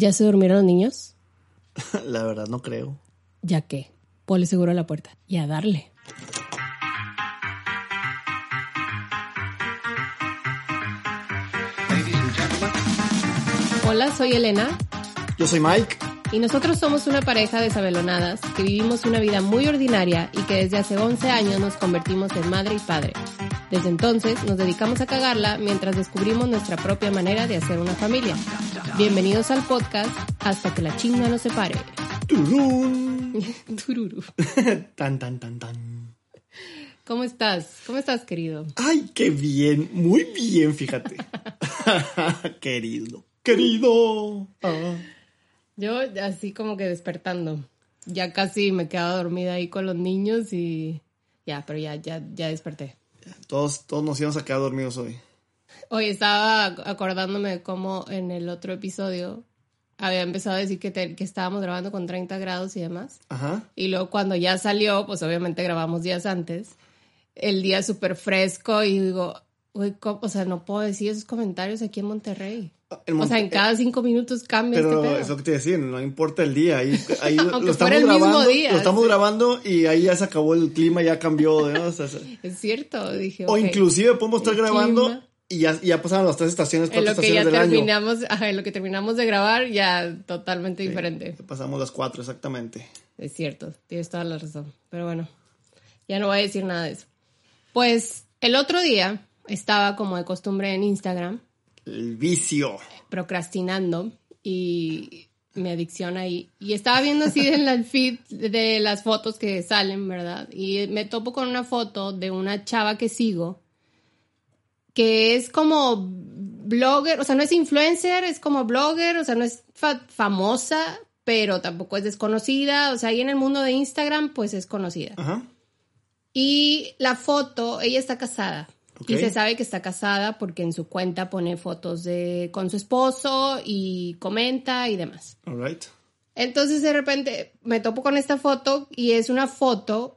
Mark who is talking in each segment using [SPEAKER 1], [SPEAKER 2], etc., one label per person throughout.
[SPEAKER 1] ¿Ya se durmieron los niños?
[SPEAKER 2] La verdad no creo.
[SPEAKER 1] Ya que, ponle seguro a la puerta y a darle. Hola, soy Elena
[SPEAKER 2] Yo soy Mike.
[SPEAKER 1] Y nosotros somos una pareja de sabelonadas que vivimos una vida muy ordinaria y que desde hace 11 años nos convertimos en madre y padre. Desde entonces nos dedicamos a cagarla mientras descubrimos nuestra propia manera de hacer una familia. Bienvenidos al podcast Hasta que la chinga nos separe.
[SPEAKER 2] Tururún.
[SPEAKER 1] Tururu.
[SPEAKER 2] tan, tan, tan, tan.
[SPEAKER 1] ¿Cómo estás? ¿Cómo estás, querido?
[SPEAKER 2] Ay, qué bien. Muy bien, fíjate. Querido. Querido. Ah.
[SPEAKER 1] Yo así como que despertando. Ya casi me quedaba dormida ahí con los niños y ya, pero ya, ya, ya desperté.
[SPEAKER 2] Todos, todos nos íbamos a quedar dormidos hoy.
[SPEAKER 1] Hoy estaba acordándome de cómo en el otro episodio había empezado a decir que, te- que estábamos grabando con 30 grados y demás.
[SPEAKER 2] Ajá.
[SPEAKER 1] Y luego cuando ya salió, pues obviamente grabamos días antes, el día súper fresco y digo, "Uy, ¿cómo? o sea, no puedo decir esos comentarios aquí en Monterrey.
[SPEAKER 2] En
[SPEAKER 1] o sea, en cada cinco minutos cambia
[SPEAKER 2] Pero
[SPEAKER 1] este pedo.
[SPEAKER 2] es lo que te decía, no importa el día. Ahí, ahí lo estamos
[SPEAKER 1] el mismo
[SPEAKER 2] grabando.
[SPEAKER 1] día,
[SPEAKER 2] lo estamos
[SPEAKER 1] sí.
[SPEAKER 2] grabando y ahí ya se acabó el clima, ya cambió. ¿no? O, sea, se-
[SPEAKER 1] Es cierto, dije.
[SPEAKER 2] o inclusive podemos estar grabando
[SPEAKER 1] clima.
[SPEAKER 2] y ya, ya pasaron las tres estaciones,
[SPEAKER 1] En
[SPEAKER 2] cuatro
[SPEAKER 1] lo que ya
[SPEAKER 2] estaciones del año.
[SPEAKER 1] terminamos, ajá, en lo que terminamos de grabar, ya totalmente diferente.
[SPEAKER 2] Pasamos las cuatro, exactamente.
[SPEAKER 1] Es cierto, tienes toda la razón. Pero bueno, ya no voy a decir nada de eso. Pues el otro día estaba como de costumbre en Instagram,
[SPEAKER 2] El vicio.
[SPEAKER 1] procrastinando y mi adicción ahí. Y estaba viendo así en el feed de las fotos que salen, ¿verdad? Y me topo con una foto de una chava que sigo, que es como blogger, o sea, no es influencer, es como blogger, o sea, no es fa- famosa, pero tampoco es desconocida, o sea, ahí en el mundo de Instagram, pues es conocida.
[SPEAKER 2] Ajá.
[SPEAKER 1] Y la foto, ella está casada.
[SPEAKER 2] Ok.
[SPEAKER 1] Y se sabe que está casada porque en su cuenta pone fotos de con su esposo y comenta y demás.
[SPEAKER 2] All right.
[SPEAKER 1] Entonces de repente me topo con esta foto y es una foto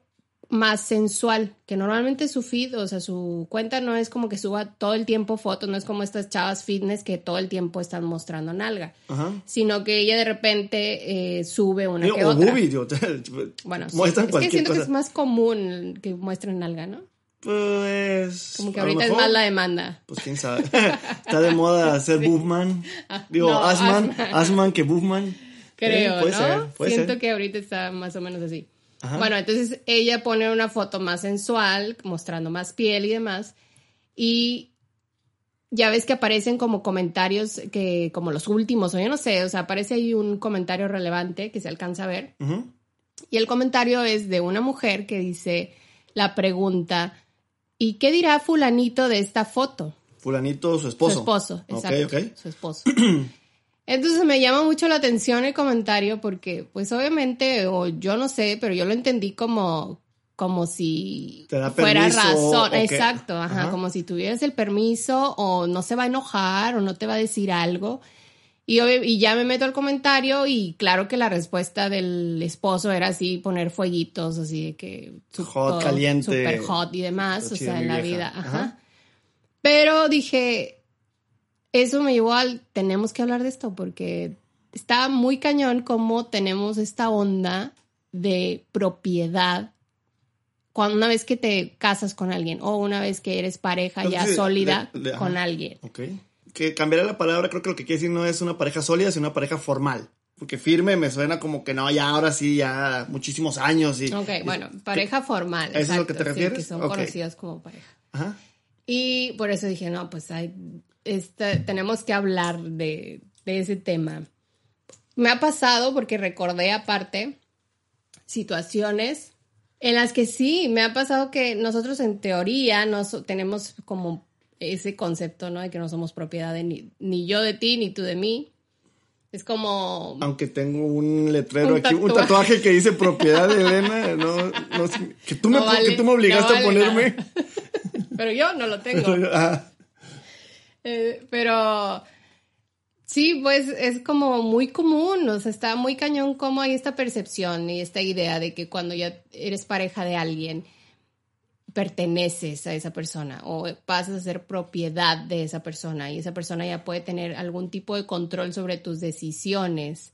[SPEAKER 1] más sensual, que normalmente su feed, o sea, su cuenta no es como que suba todo el tiempo fotos, no es como estas chavas fitness que todo el tiempo están mostrando nalga,
[SPEAKER 2] Ajá.
[SPEAKER 1] sino que ella de repente eh, sube una
[SPEAKER 2] Digo,
[SPEAKER 1] que
[SPEAKER 2] o
[SPEAKER 1] otra.
[SPEAKER 2] boobie, digo,
[SPEAKER 1] Bueno, sí, es que siento que
[SPEAKER 2] cosa.
[SPEAKER 1] es más común que muestren nalga, ¿no?
[SPEAKER 2] Pues.
[SPEAKER 1] Como que ahorita es más la demanda.
[SPEAKER 2] Pues quién sabe. Está de moda ser boobman. Digo,
[SPEAKER 1] no,
[SPEAKER 2] Asman.
[SPEAKER 1] Asman.
[SPEAKER 2] Asman que boobman.
[SPEAKER 1] Creo,
[SPEAKER 2] Eh, puede
[SPEAKER 1] ¿no?
[SPEAKER 2] ser, puede
[SPEAKER 1] Siento
[SPEAKER 2] ser.
[SPEAKER 1] que ahorita está más o menos así.
[SPEAKER 2] Ajá.
[SPEAKER 1] Bueno, entonces ella pone una foto más sensual, mostrando más piel y demás. Y ya ves que aparecen como comentarios que, como los últimos, o yo no sé, o sea, aparece ahí un comentario relevante que se alcanza a ver. Y el comentario es de una mujer que dice la pregunta, ¿y qué dirá fulanito de esta foto?
[SPEAKER 2] Fulanito, su esposo.
[SPEAKER 1] Su esposo, exacto. Su esposo. Entonces me llama mucho la atención el comentario porque, pues obviamente, o yo no sé, pero yo lo entendí como, como si
[SPEAKER 2] Te da
[SPEAKER 1] fuera
[SPEAKER 2] permiso,
[SPEAKER 1] razón. Exacto, ajá,
[SPEAKER 2] Ajá.
[SPEAKER 1] como si tuvieras el permiso o no se va a enojar o no te va a decir algo. Y, y ya me meto al comentario y claro que la respuesta del esposo era así, poner fueguitos, así de que...
[SPEAKER 2] Hot, caliente.
[SPEAKER 1] Super hot y demás, o sea, en la
[SPEAKER 2] vieja.
[SPEAKER 1] vida.
[SPEAKER 2] Ajá.
[SPEAKER 1] Ajá. Pero dije, eso me llevó al, tenemos que hablar de esto porque está muy cañón como tenemos esta onda de propiedad cuando una vez que te casas con alguien o una vez que eres pareja ya sólida
[SPEAKER 2] de- de-
[SPEAKER 1] con alguien.
[SPEAKER 2] Ok. Que cambiaré la palabra, creo que lo que quiere decir no es una pareja sólida, sino una pareja formal. Porque firme me suena como que no, ya ahora sí, ya muchísimos años y...
[SPEAKER 1] Ok, bueno, pareja formal.
[SPEAKER 2] ¿Eso es lo que
[SPEAKER 1] exacto,
[SPEAKER 2] te
[SPEAKER 1] sí,
[SPEAKER 2] refieres?
[SPEAKER 1] que son
[SPEAKER 2] Ok.
[SPEAKER 1] conocidas como pareja.
[SPEAKER 2] Ajá.
[SPEAKER 1] Y por eso dije, no, pues hay, tenemos que hablar de, de ese tema. Me ha pasado porque recordé aparte situaciones en las que sí, me ha pasado que nosotros en teoría no so- tenemos como ese concepto, ¿no? De que no somos propiedad de ni, ni yo de ti, ni tú de mí. Es como...
[SPEAKER 2] Aunque tengo un letrero
[SPEAKER 1] Un
[SPEAKER 2] aquí, un
[SPEAKER 1] tatuaje.
[SPEAKER 2] tatuaje que dice propiedad de Elena, no, no que tú me,
[SPEAKER 1] No vale,
[SPEAKER 2] que tú me obligaste
[SPEAKER 1] no
[SPEAKER 2] a
[SPEAKER 1] vale
[SPEAKER 2] ponerme.
[SPEAKER 1] nada. Pero yo no lo tengo.
[SPEAKER 2] Ah,
[SPEAKER 1] Eh, pero sí, pues es como muy común, o sea, está muy cañón como hay esta percepción y esta idea de que cuando ya eres pareja de alguien, perteneces a esa persona o pasas a ser propiedad de esa persona y esa persona ya puede tener algún tipo de control sobre tus decisiones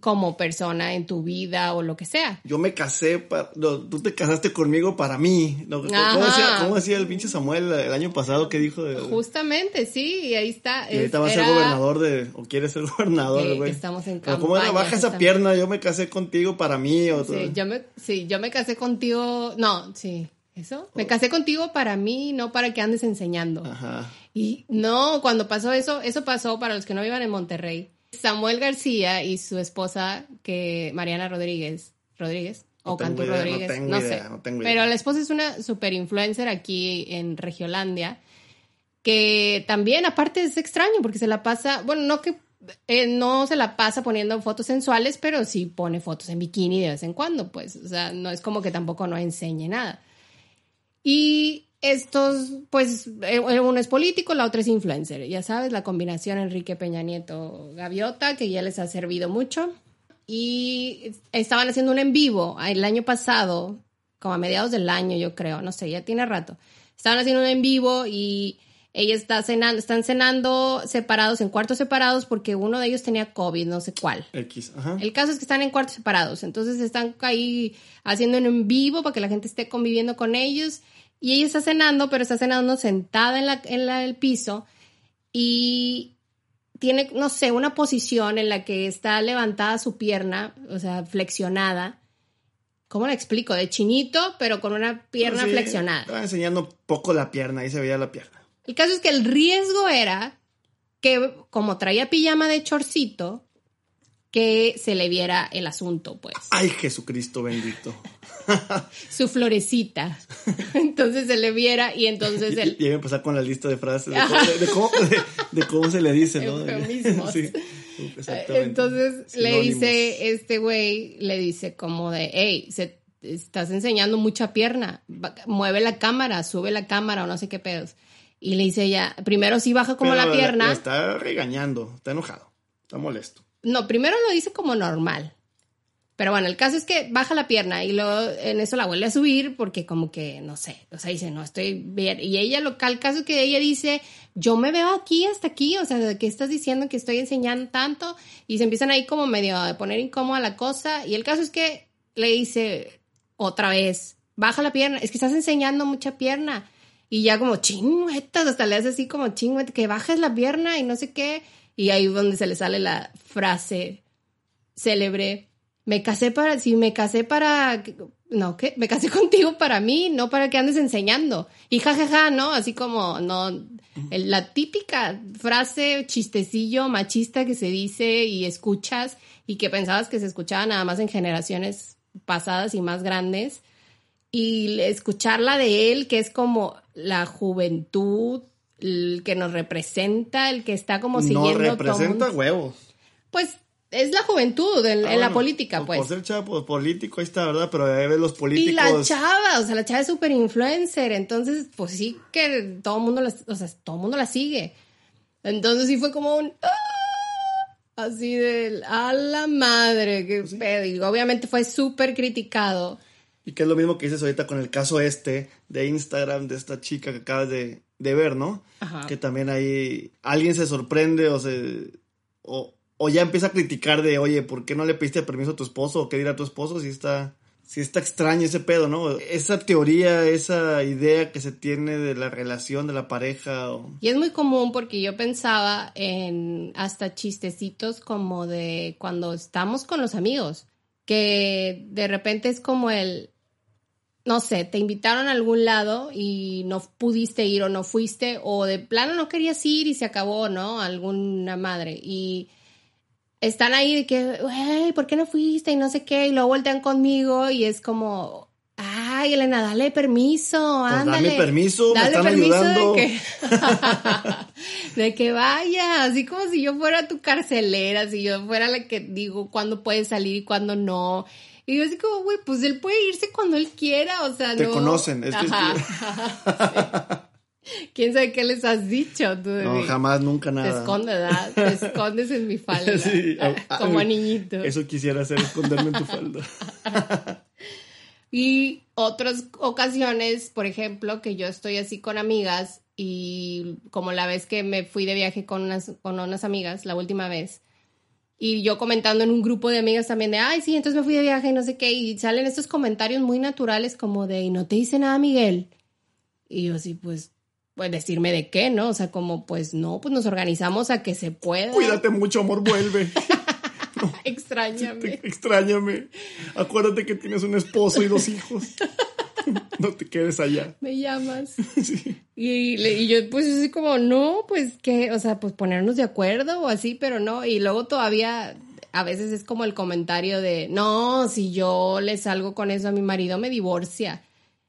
[SPEAKER 1] como persona en tu vida o lo que sea.
[SPEAKER 2] yo me casé, pa- no, tú te casaste conmigo para mí. No, ¿Cómo, decía, cómo el pinche Samuel el año pasado que dijo? De,
[SPEAKER 1] Justamente, sí, y ahí está.
[SPEAKER 2] y ahorita va a ser gobernador de, o quiere ser gobernador, güey.
[SPEAKER 1] estamos en
[SPEAKER 2] O ¿Cómo era?
[SPEAKER 1] campaña,
[SPEAKER 2] Baja esa pierna, yo me casé contigo para mí. O
[SPEAKER 1] Sí, yo me, sí, yo me casé contigo. No, sí. ¿Eso? Me casé contigo para mí, no para que andes enseñando.
[SPEAKER 2] Ajá.
[SPEAKER 1] Y no, cuando pasó eso, eso pasó para los que no vivan en Monterrey. Samuel García y su esposa, que Mariana Rodríguez, Rodríguez,
[SPEAKER 2] No
[SPEAKER 1] o Cantú
[SPEAKER 2] idea, no
[SPEAKER 1] Rodríguez,
[SPEAKER 2] tengo
[SPEAKER 1] no,
[SPEAKER 2] idea,
[SPEAKER 1] sé.
[SPEAKER 2] no tengo
[SPEAKER 1] Pero
[SPEAKER 2] idea.
[SPEAKER 1] la esposa es una super influencer aquí en Regiolandia, que también aparte es extraño porque se la pasa, bueno, no que eh, no se la pasa poniendo fotos sensuales, pero sí pone fotos en bikini de vez en cuando, pues, o sea, no es como que tampoco no enseñe nada. Y estos, pues, eh, uno es político, la otra es influencer. Ya sabes, la combinación Enrique Peña Nieto Gaviota, que ya les ha servido mucho. Y estaban haciendo un en vivo el año pasado, como a mediados del año, yo creo, no sé, ya tiene rato. Estaban haciendo un en vivo y ella está cenando, están cenando separados, en cuartos separados, porque uno de ellos tenía COVID, no sé cuál.
[SPEAKER 2] X, ajá.
[SPEAKER 1] El caso es que están en cuartos separados, entonces están ahí haciendo en vivo para que la gente esté conviviendo con ellos. Y ella está cenando, pero está cenando sentada en, la, en la- el piso y tiene, no sé, una posición en la que está levantada su pierna, o sea, flexionada. ¿Cómo la explico? De chinito, pero con una pierna
[SPEAKER 2] Sí,
[SPEAKER 1] flexionada.
[SPEAKER 2] Estaba enseñando poco la pierna, ahí se veía la pierna.
[SPEAKER 1] El caso es que el riesgo era que, como traía pijama de chorcito, que se le viera el asunto, pues.
[SPEAKER 2] Ay, Jesucristo bendito.
[SPEAKER 1] Su florecita. Entonces se le viera y entonces el...
[SPEAKER 2] y a empezar con la lista de frases de cómo, de, de cómo, de- cómo se le dice, ¿no? Sí, exactamente.
[SPEAKER 1] Entonces le dice, este güey, le dice como de, hey, se, estás enseñando mucha pierna, mueve la cámara, sube la cámara o no sé qué pedos. Y le dice ella, primero sí baja como
[SPEAKER 2] Pero
[SPEAKER 1] la pierna.
[SPEAKER 2] está regañando, está enojado, está molesto.
[SPEAKER 1] No, primero lo dice como normal. Pero bueno, el caso es que baja la pierna y luego en eso la vuelve a subir porque como que, no sé, o sea, dice, no, estoy bien. Y ella, lo, el caso es que ella dice, yo me veo aquí hasta aquí, o sea, ¿de qué estás diciendo que estoy enseñando tanto? Y se empiezan ahí como medio a poner incómoda la cosa. Y el caso es que le dice otra vez, baja la pierna, es que estás enseñando mucha pierna. Y ya como chingüetas, hasta le hace así como chingüetas, que bajes la pierna y no sé qué. Y ahí es donde se le sale la frase célebre. Me casé para, si me casé para, no, ¿qué? Me casé contigo para mí, no para que andes enseñando. Y jajaja, ¿no? Así como, no, la típica frase chistecillo machista que se dice y escuchas y que pensabas que se escuchaba nada más en generaciones pasadas y más grandes. Y escucharla de él, que es como la juventud, el que nos representa, el que está como siguiendo
[SPEAKER 2] No
[SPEAKER 1] todo
[SPEAKER 2] representa huevos.
[SPEAKER 1] Pues es la juventud en,
[SPEAKER 2] Ah,
[SPEAKER 1] en la política,
[SPEAKER 2] por-
[SPEAKER 1] pues.
[SPEAKER 2] Por ser chavo, político, ahí está, ¿verdad? Pero ahí ves los
[SPEAKER 1] Y
[SPEAKER 2] políticos.
[SPEAKER 1] la chava, o sea, la chava es súper influencer, entonces, pues sí que todo el mundo, la, o sea, todo mundo la sigue. Entonces sí fue como un... ¡ah! Así de... A la madre, qué pedo. Y obviamente fue súper criticado.
[SPEAKER 2] Y que es lo mismo que dices ahorita con el caso este de Instagram de esta chica que acabas de, de ver, ¿no?
[SPEAKER 1] Ajá.
[SPEAKER 2] Que también ahí alguien se sorprende o se o, o ya empieza a criticar de, oye, ¿por qué no le pediste permiso a tu esposo? ¿O qué dirá tu esposo? Si está, si está extraño ese pedo, ¿no? Esa teoría, esa idea que se tiene de la relación de la pareja. O...
[SPEAKER 1] Y es muy común porque yo pensaba en hasta chistecitos como de cuando estamos con los amigos, que de repente es como el, no sé, te invitaron a algún lado y no pudiste ir o no fuiste, o de plano no querías ir y se acabó, ¿no? Alguna madre. Y están ahí de que, güey, ¿por qué no fuiste? Y no sé qué, y luego voltean conmigo y es como, ay, Elena, dale permiso,
[SPEAKER 2] Pues
[SPEAKER 1] ándale.
[SPEAKER 2] dame permiso, me
[SPEAKER 1] dale
[SPEAKER 2] están
[SPEAKER 1] permiso
[SPEAKER 2] ayudando.
[SPEAKER 1] De que, de que vaya, así como si yo fuera tu carcelera, si yo fuera la que digo cuándo puedes salir y cuándo no. Y yo así como, güey, pues él puede irse cuando él quiera, o sea,
[SPEAKER 2] Te
[SPEAKER 1] no.
[SPEAKER 2] conocen, es que-
[SPEAKER 1] Ajá. Sí. ¿Quién sabe qué les has dicho tú
[SPEAKER 2] No,
[SPEAKER 1] mí?
[SPEAKER 2] jamás, nunca
[SPEAKER 1] Te
[SPEAKER 2] nada.
[SPEAKER 1] escondes, ¿verdad? Te escondes en mi falda.
[SPEAKER 2] Sí,
[SPEAKER 1] como
[SPEAKER 2] ah,
[SPEAKER 1] niñito.
[SPEAKER 2] Eso quisiera hacer, esconderme en tu falda.
[SPEAKER 1] Y otras ocasiones, por ejemplo, que yo estoy así con amigas y como la vez que me fui de viaje con unas, con unas amigas, la última vez, y yo comentando en un grupo de amigas también de, ay, sí, entonces me fui de viaje y no sé qué, y salen estos comentarios muy naturales como de, y no te dice nada, Miguel. Y yo así, pues, pues decirme de qué, ¿no? O sea, como, pues no, pues nos organizamos a que se pueda.
[SPEAKER 2] Cuídate mucho, amor, vuelve.
[SPEAKER 1] Extrañame.
[SPEAKER 2] Extrañame. Acuérdate que tienes un esposo y dos hijos. No te quedes allá.
[SPEAKER 1] Me llamas.
[SPEAKER 2] Sí.
[SPEAKER 1] Y, y yo, pues, así como, no, pues, que, o sea, pues ponernos de acuerdo o así, pero no. Y luego todavía, a veces es como el comentario de, no, si yo le salgo con eso a mi marido, me divorcia.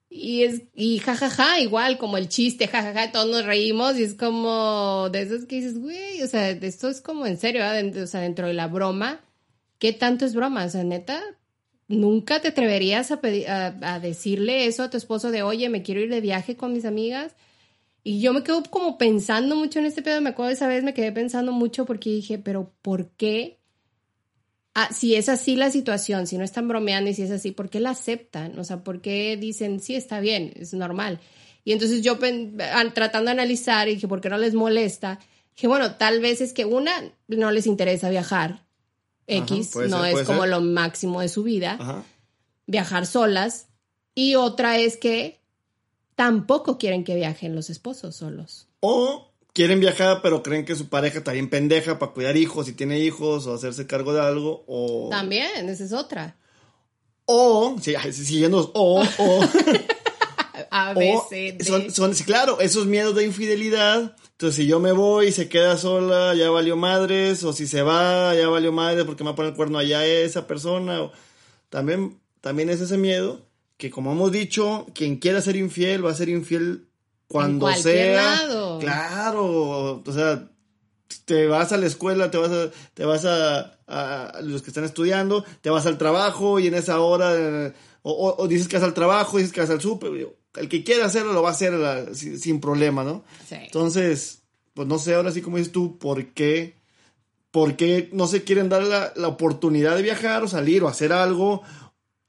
[SPEAKER 1] Y es, y jajaja, igual, como el chiste, jajaja, todos nos reímos y es como de esos que dices, güey, o sea, esto es como en serio, o sea, dentro de la broma, ¿qué tanto es broma? O sea, neta, nunca te atreverías a, pedir- a, a decirle eso a tu esposo de, oye, me quiero ir de viaje con mis amigas. Y yo me quedo como pensando mucho en este pedo. Me acuerdo de esa vez, me quedé pensando mucho porque dije, pero ¿por qué? Ah, si es así la situación, si no están bromeando y si es así, ¿por qué la aceptan? O sea, ¿por qué dicen, sí, está bien, es normal? Y entonces yo tratando de analizar y dije, ¿por qué no les molesta? Dije, bueno, tal vez es que una, no les interesa viajar. X, no
[SPEAKER 2] ser,
[SPEAKER 1] es como
[SPEAKER 2] ser.
[SPEAKER 1] lo máximo de su vida
[SPEAKER 2] Ajá.
[SPEAKER 1] viajar solas y otra es que tampoco quieren que viajen los esposos solos.
[SPEAKER 2] O quieren viajar, pero creen que su pareja está bien pendeja para cuidar hijos, si tiene hijos, o hacerse cargo de algo. O.
[SPEAKER 1] También, esa es otra.
[SPEAKER 2] O. Siguiendo. O. O.
[SPEAKER 1] A, B, C, D.
[SPEAKER 2] son, claro, esos miedos de infidelidad. Entonces, si yo me voy y se queda sola, ya valió madres. O si se va, ya valió madres porque me va a poner el cuerno allá esa persona. O, también, también es ese miedo que, como hemos dicho, quien quiera ser infiel va a ser infiel cuando sea.
[SPEAKER 1] lado.
[SPEAKER 2] Claro, o sea, te vas a la escuela, te vas a, te vas a, a los que están estudiando, te vas al trabajo y en esa hora, o, o- o dices que vas al trabajo, dices que vas al súper, el que quiera hacerlo lo va a hacer la- sin, sin problema, ¿no?
[SPEAKER 1] Sí.
[SPEAKER 2] Entonces, pues no sé, ahora sí como dices tú, ¿por qué? ¿Por qué no se quieren dar la, la oportunidad de viajar o salir o hacer algo?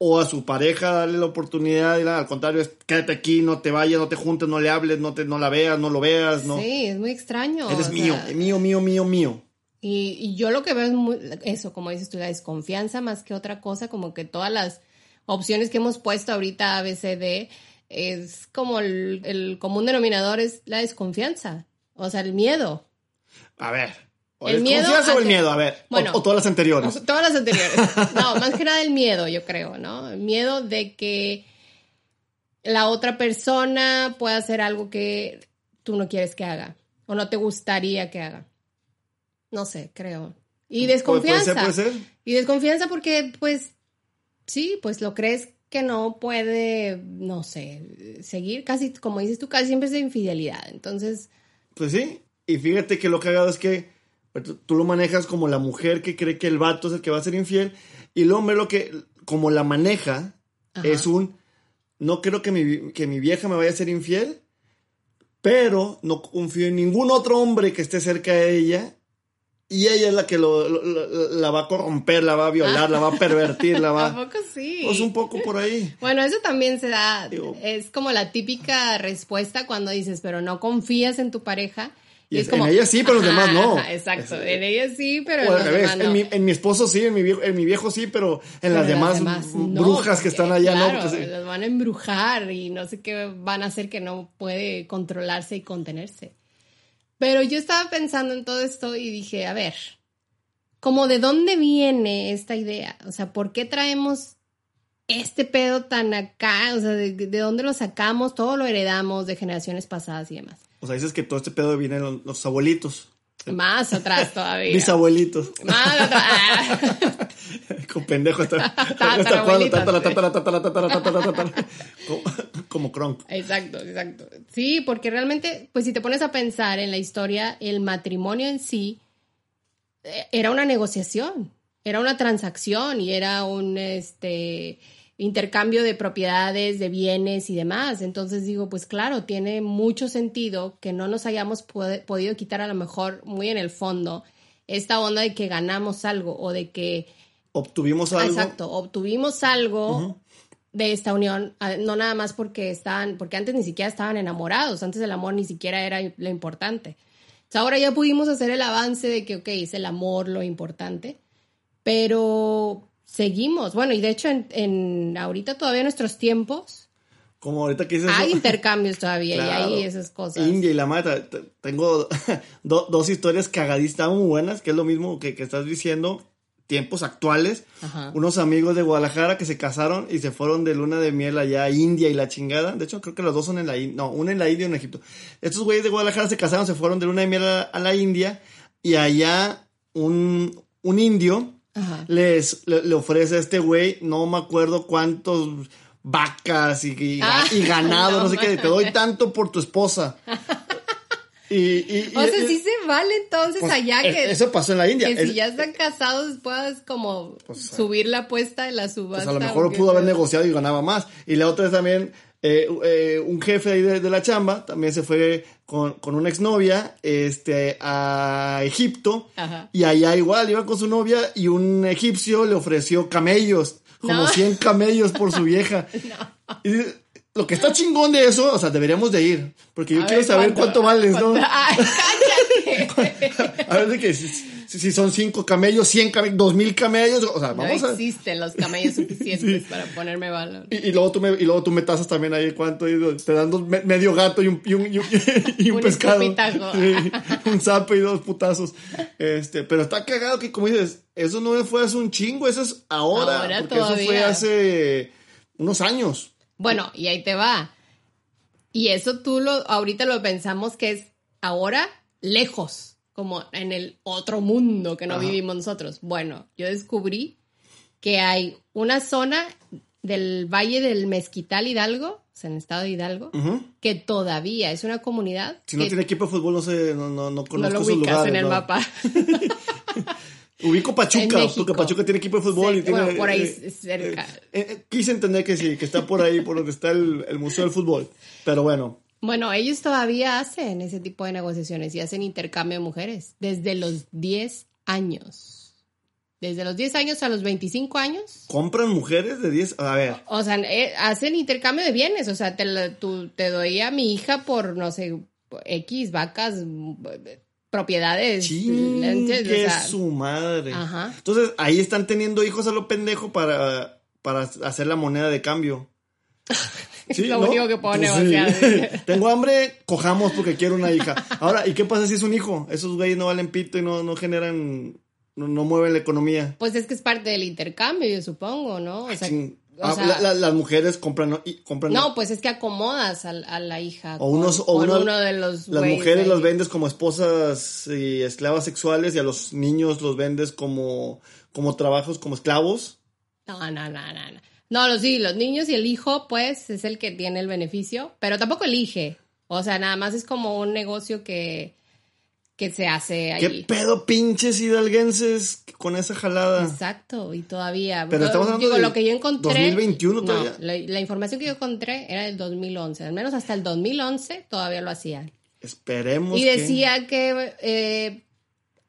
[SPEAKER 2] O a su pareja darle la oportunidad, y al contrario, es quédate aquí, no te vayas, no te juntes, no le hables, no, te, no la veas, no lo veas, no.
[SPEAKER 1] Sí, es muy extraño.
[SPEAKER 2] Eres mío,
[SPEAKER 1] sea,
[SPEAKER 2] mío, mío, mío, mío.
[SPEAKER 1] Y, y yo lo que veo es muy- eso, como dices tú, la desconfianza más que otra cosa, como que todas las opciones que hemos puesto ahorita A, B, C, D, es como el, el común denominador es la desconfianza, o sea, el miedo.
[SPEAKER 2] A ver. ¿O
[SPEAKER 1] El miedo
[SPEAKER 2] o el miedo? A ver. o-
[SPEAKER 1] Bueno.
[SPEAKER 2] o, todas las anteriores.
[SPEAKER 1] Todas las anteriores. No, más que nada el miedo, yo creo, ¿no? El miedo de que la otra persona pueda hacer algo que tú no quieres que haga o no te gustaría que haga. No sé, creo. Y desconfianza.
[SPEAKER 2] Puede ser, puede ser.
[SPEAKER 1] Y desconfianza porque, pues, sí, pues lo crees que no puede, no sé, seguir casi, como dices tú, casi siempre es de infidelidad. Entonces,
[SPEAKER 2] Pues sí. Y fíjate que lo cagado es que tú, lo manejas como la mujer que cree que el vato es el que va a ser infiel. Y el hombre lo que, como la maneja,
[SPEAKER 1] Ajá.
[SPEAKER 2] es un, no creo que mi, que mi vieja me vaya a ser infiel, pero no confío en ningún otro hombre que esté cerca de ella. Y ella es la que lo- lo- lo- la va a corromper, la va a violar, la va a pervertir, la va...
[SPEAKER 1] ¿a poco sí?
[SPEAKER 2] Pues un poco por ahí.
[SPEAKER 1] Bueno, eso también se da,
[SPEAKER 2] Digo-
[SPEAKER 1] es como la típica respuesta cuando dices, pero no confías en tu pareja.
[SPEAKER 2] Y
[SPEAKER 1] es
[SPEAKER 2] es- en ella sí, pero los demás no.
[SPEAKER 1] ajá, exacto,
[SPEAKER 2] Es-
[SPEAKER 1] en ella sí, pero en los
[SPEAKER 2] revés,
[SPEAKER 1] demás no.
[SPEAKER 2] en, mi, en mi esposo sí, en mi viejo, en mi viejo sí, pero en las demás,
[SPEAKER 1] no,
[SPEAKER 2] brujas que están allá
[SPEAKER 1] claro,
[SPEAKER 2] no.
[SPEAKER 1] Las van a embrujar y no sé qué van a hacer que no puede controlarse y contenerse. Pero yo estaba pensando en todo esto y dije, a ver, como de dónde viene esta idea? O sea, ¿por qué traemos este pedo tan acá? O sea, ¿de, de dónde lo sacamos? Todo lo heredamos de generaciones pasadas y demás.
[SPEAKER 2] O sea, dices que todo este pedo viene los, los abuelitos,
[SPEAKER 1] Más atrás todavía.
[SPEAKER 2] mis abuelitos.
[SPEAKER 1] Más atrás.
[SPEAKER 2] Como pendejo. Hasta, como Kronk.
[SPEAKER 1] Exacto, exacto. Sí, porque realmente, pues si te pones a pensar en la historia, el matrimonio en sí eh, era una negociación, era una transacción y era un, este intercambio de propiedades, de bienes y demás. Entonces digo, pues claro, tiene mucho sentido que no nos hayamos podido quitar a lo mejor muy en el fondo esta onda de que ganamos algo o de que...
[SPEAKER 2] Obtuvimos algo.
[SPEAKER 1] Exacto, obtuvimos algo de esta unión, no nada más porque estaban, porque antes ni siquiera estaban enamorados, antes el amor ni siquiera era lo importante. ahora ya pudimos hacer el avance de que, ok, es el amor lo importante, pero seguimos. Bueno, y de hecho, en, ahorita todavía nuestros tiempos.
[SPEAKER 2] Como ahorita que dices.
[SPEAKER 1] Hay intercambios todavía y hay esas cosas.
[SPEAKER 2] India y la madre. Tengo dos historias cagadistas muy buenas, que es lo mismo que, que estás diciendo. Tiempos actuales. Unos amigos de Guadalajara que se casaron y se fueron de luna de miel allá a India y la chingada. De hecho, creo que los dos son en la India. No, uno en la India y uno en Egipto. Estos güeyes de Guadalajara se casaron, se fueron de luna de miel a, la India y allá un, un indio les le, ofrece a este güey, no me acuerdo cuántos vacas y, ah, ganado, no, sé qué, te doy tanto por tu esposa.
[SPEAKER 1] Y, o sea, sí se vale entonces pues, allá e, que...
[SPEAKER 2] Eso pasó en la India.
[SPEAKER 1] Que si ya están casados puedas como pues, subir la apuesta de la subasta.
[SPEAKER 2] Pues a lo mejor pudo haber negociado y ganaba más. Y la otra es también eh, eh, un jefe ahí de, la chamba también se fue con, con una exnovia este, a Egipto y allá igual iba con su novia y un egipcio le ofreció camellos, como 100 camellos por su vieja. Y lo que está chingón de eso, o sea, deberíamos de ir, porque yo quiero saber cuánto, vales, ¿no? Ay, cállate. A ver de qué si, son cinco camellos, cien camellos, dos mil camellos, o sea, vamos
[SPEAKER 1] no existen los camellos suficientes para ponerme valor.
[SPEAKER 2] Y, luego tú me, y luego tú me tasas también ahí cuánto, te dan dos, medio gato y un, y un, y un, pescado. un sapo y dos putazos. Este, pero está cagado que como dices, eso no fue hace un chingo, eso es ahora, ahora porque eso fue hace unos años.
[SPEAKER 1] Bueno, y ahí te va. Y eso tú lo, ahorita lo pensamos que es ahora lejos como en el otro mundo que no vivimos nosotros. Bueno, yo descubrí que hay una zona del Valle del Mezquital Hidalgo, o sea, en el estado de Hidalgo, que todavía es una comunidad.
[SPEAKER 2] Si no tiene equipo de fútbol, no sé, no, no, no conozco
[SPEAKER 1] no lo ubicas en el mapa.
[SPEAKER 2] Ubico Pachuca, porque Pachuca tiene equipo de fútbol y tiene.
[SPEAKER 1] por ahí eh, cerca.
[SPEAKER 2] Eh, eh, quise entender que sí, que está por ahí, por donde está el, el Museo del Fútbol. Pero bueno,
[SPEAKER 1] bueno, ellos todavía hacen ese tipo de negociaciones y hacen intercambio de mujeres desde los 10 años. Desde los 10 años a los 25 años.
[SPEAKER 2] ¿Compran mujeres de 10? A ver.
[SPEAKER 1] O, sea, eh, hacen intercambio de bienes. O sea, te, te doy a mi hija por, no sé, X vacas, propiedades.
[SPEAKER 2] que es su madre. Entonces, ahí están teniendo hijos a lo pendejo para, para hacer la moneda de cambio.
[SPEAKER 1] es lo único que puedo pues negociar.
[SPEAKER 2] Tengo hambre, cojamos porque quiero una hija. Ahora, ¿y qué pasa si es un hijo? Esos güeyes no valen pito y no, no generan, no, mueven la economía.
[SPEAKER 1] Pues es que es parte del intercambio, yo supongo, ¿no? O sea,
[SPEAKER 2] ah, las mujeres compran, compran.
[SPEAKER 1] No, pues es que acomodas a, la hija.
[SPEAKER 2] O unos, o uno de los. Las mujeres los vendes como esposas y esclavas sexuales y a los niños los vendes como, como trabajos, como esclavos.
[SPEAKER 1] No, no, no, no. no. No, sí, los niños y el hijo, pues, es el que tiene el beneficio, pero tampoco elige. O sea, nada más es como un negocio que, que se hace ahí.
[SPEAKER 2] ¿Qué pedo pinches hidalguenses con esa jalada?
[SPEAKER 1] Exacto, y todavía. Pero estamos hablando digo, lo que yo encontré. 2021 todavía. la, la, información que yo encontré era del 2011. Al menos hasta el 2011 todavía lo hacían.
[SPEAKER 2] Esperemos.
[SPEAKER 1] Y decía que, eh,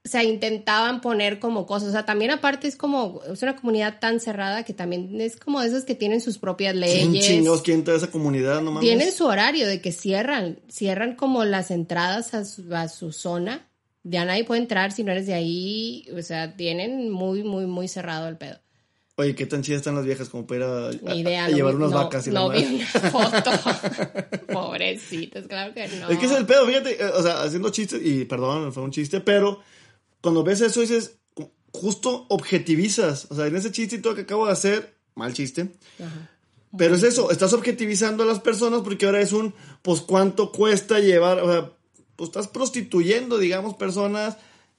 [SPEAKER 1] o sea, intentaban poner como cosas. O sea, también aparte es como, es una comunidad tan cerrada que también es como de esas que tienen sus propias leyes. ¿Quién
[SPEAKER 2] chingados quién toda esa comunidad? No
[SPEAKER 1] Tienen su horario de que cierran, cierran como las entradas a su, a su zona. Ya nadie puede entrar si no eres de ahí. O sea, tienen muy, muy, muy cerrado el pedo.
[SPEAKER 2] Oye, ¿qué tan chidas están las viejas como para a, llevar unas vacas y
[SPEAKER 1] No vi una foto. Pobrecitas, claro que no.
[SPEAKER 2] Es que es el pedo, fíjate, eh, o sea, haciendo chistes, y perdón, fue un chiste, pero cuando ves eso dices, justo objetivizas. O sea, en ese chistito que acabo de hacer, mal chiste. Pero es eso, estás objetivizando a las personas porque ahora es un, pues cuánto cuesta llevar, o sea, pues estás prostituyendo, digamos, personas.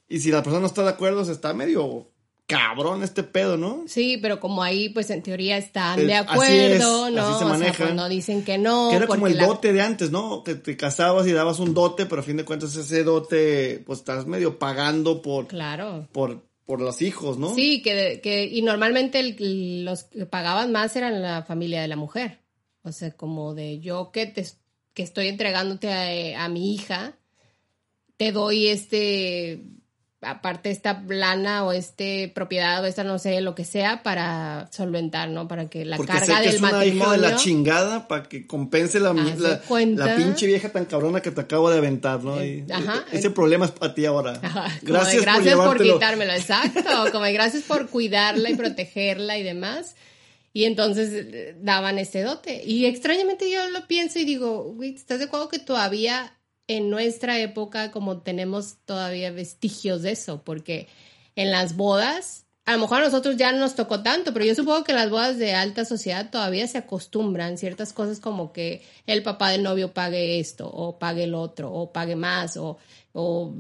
[SPEAKER 2] Y si la persona no está de acuerdo, se está medio cabrón este pedo, ¿no?
[SPEAKER 1] Sí, pero como ahí, pues en teoría están
[SPEAKER 2] Eh,
[SPEAKER 1] de
[SPEAKER 2] así
[SPEAKER 1] acuerdo,
[SPEAKER 2] es,
[SPEAKER 1] ¿no?
[SPEAKER 2] así se
[SPEAKER 1] O sea,
[SPEAKER 2] maneja.
[SPEAKER 1] pues no dicen que no.
[SPEAKER 2] que era como el
[SPEAKER 1] la-
[SPEAKER 2] dote de antes, ¿no? Que te casabas y dabas un dote, pero a fin de cuentas ese dote, pues estás medio pagando por,
[SPEAKER 1] Claro.
[SPEAKER 2] por, por los hijos, ¿no?
[SPEAKER 1] Sí, que, que y normalmente el- los que pagaban más eran la familia de la mujer. O sea, como de yo que te que estoy entregándote a, a mi hija, te doy este aparte esta lana o este propiedad o esta no sé lo que sea para solventar, ¿no? Para que la
[SPEAKER 2] Porque
[SPEAKER 1] carga
[SPEAKER 2] sé que
[SPEAKER 1] del
[SPEAKER 2] es una
[SPEAKER 1] matrimonio
[SPEAKER 2] hija de la chingada para que compense la, la, la pinche vieja tan cabrona que te acabo de aventar, ¿no?
[SPEAKER 1] Eh,
[SPEAKER 2] Y-
[SPEAKER 1] ajá.
[SPEAKER 2] Ese problema es para ti ahora.
[SPEAKER 1] Ajá,
[SPEAKER 2] gracias,
[SPEAKER 1] gracias
[SPEAKER 2] por,
[SPEAKER 1] por, quitármelo, exacto, como de gracias por cuidarla y protegerla y demás. Y entonces eh, daban ese dote. Y extrañamente yo lo pienso y digo, güey, ¿estás de acuerdo que todavía en nuestra época como tenemos todavía vestigios de eso? Porque en las bodas, a lo mejor a nosotros ya no nos tocó tanto, pero yo supongo que en las bodas de alta sociedad todavía se acostumbran ciertas cosas como que el papá del novio pague esto, o pague el otro, o pague más, o, o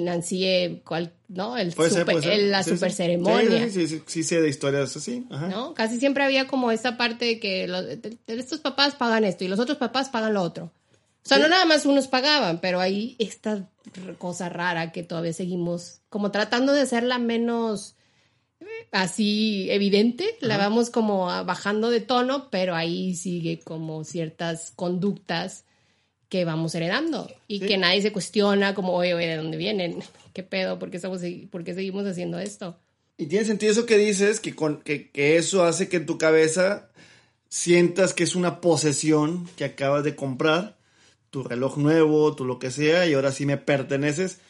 [SPEAKER 1] financie cual, ¿no? El
[SPEAKER 2] Puede
[SPEAKER 1] super-
[SPEAKER 2] ser.
[SPEAKER 1] el- la
[SPEAKER 2] Sí,
[SPEAKER 1] super
[SPEAKER 2] sí.
[SPEAKER 1] ceremonia.
[SPEAKER 2] Sí, sí, sí, de historias así. Ajá.
[SPEAKER 1] ¿no? Casi siempre había como esa parte de que los, de- de estos papás pagan esto y los otros papás pagan lo otro. O sea, no nada más unos pagaban, pero hay esta cosa rara que todavía seguimos como tratando de hacerla menos eh, así evidente, la vamos como bajando de tono, pero ahí sigue como ciertas conductas que vamos heredando y
[SPEAKER 2] Sí.
[SPEAKER 1] que nadie se cuestiona como, oye, oye, ¿de dónde vienen? ¿Qué pedo? ¿Por qué, estamos, por qué seguimos haciendo esto?
[SPEAKER 2] Y tiene sentido eso que dices, que, con, que, que eso hace que en tu cabeza sientas que es una posesión que acabas de comprar, tu reloj nuevo, tu lo que sea, y ahora sí me perteneces,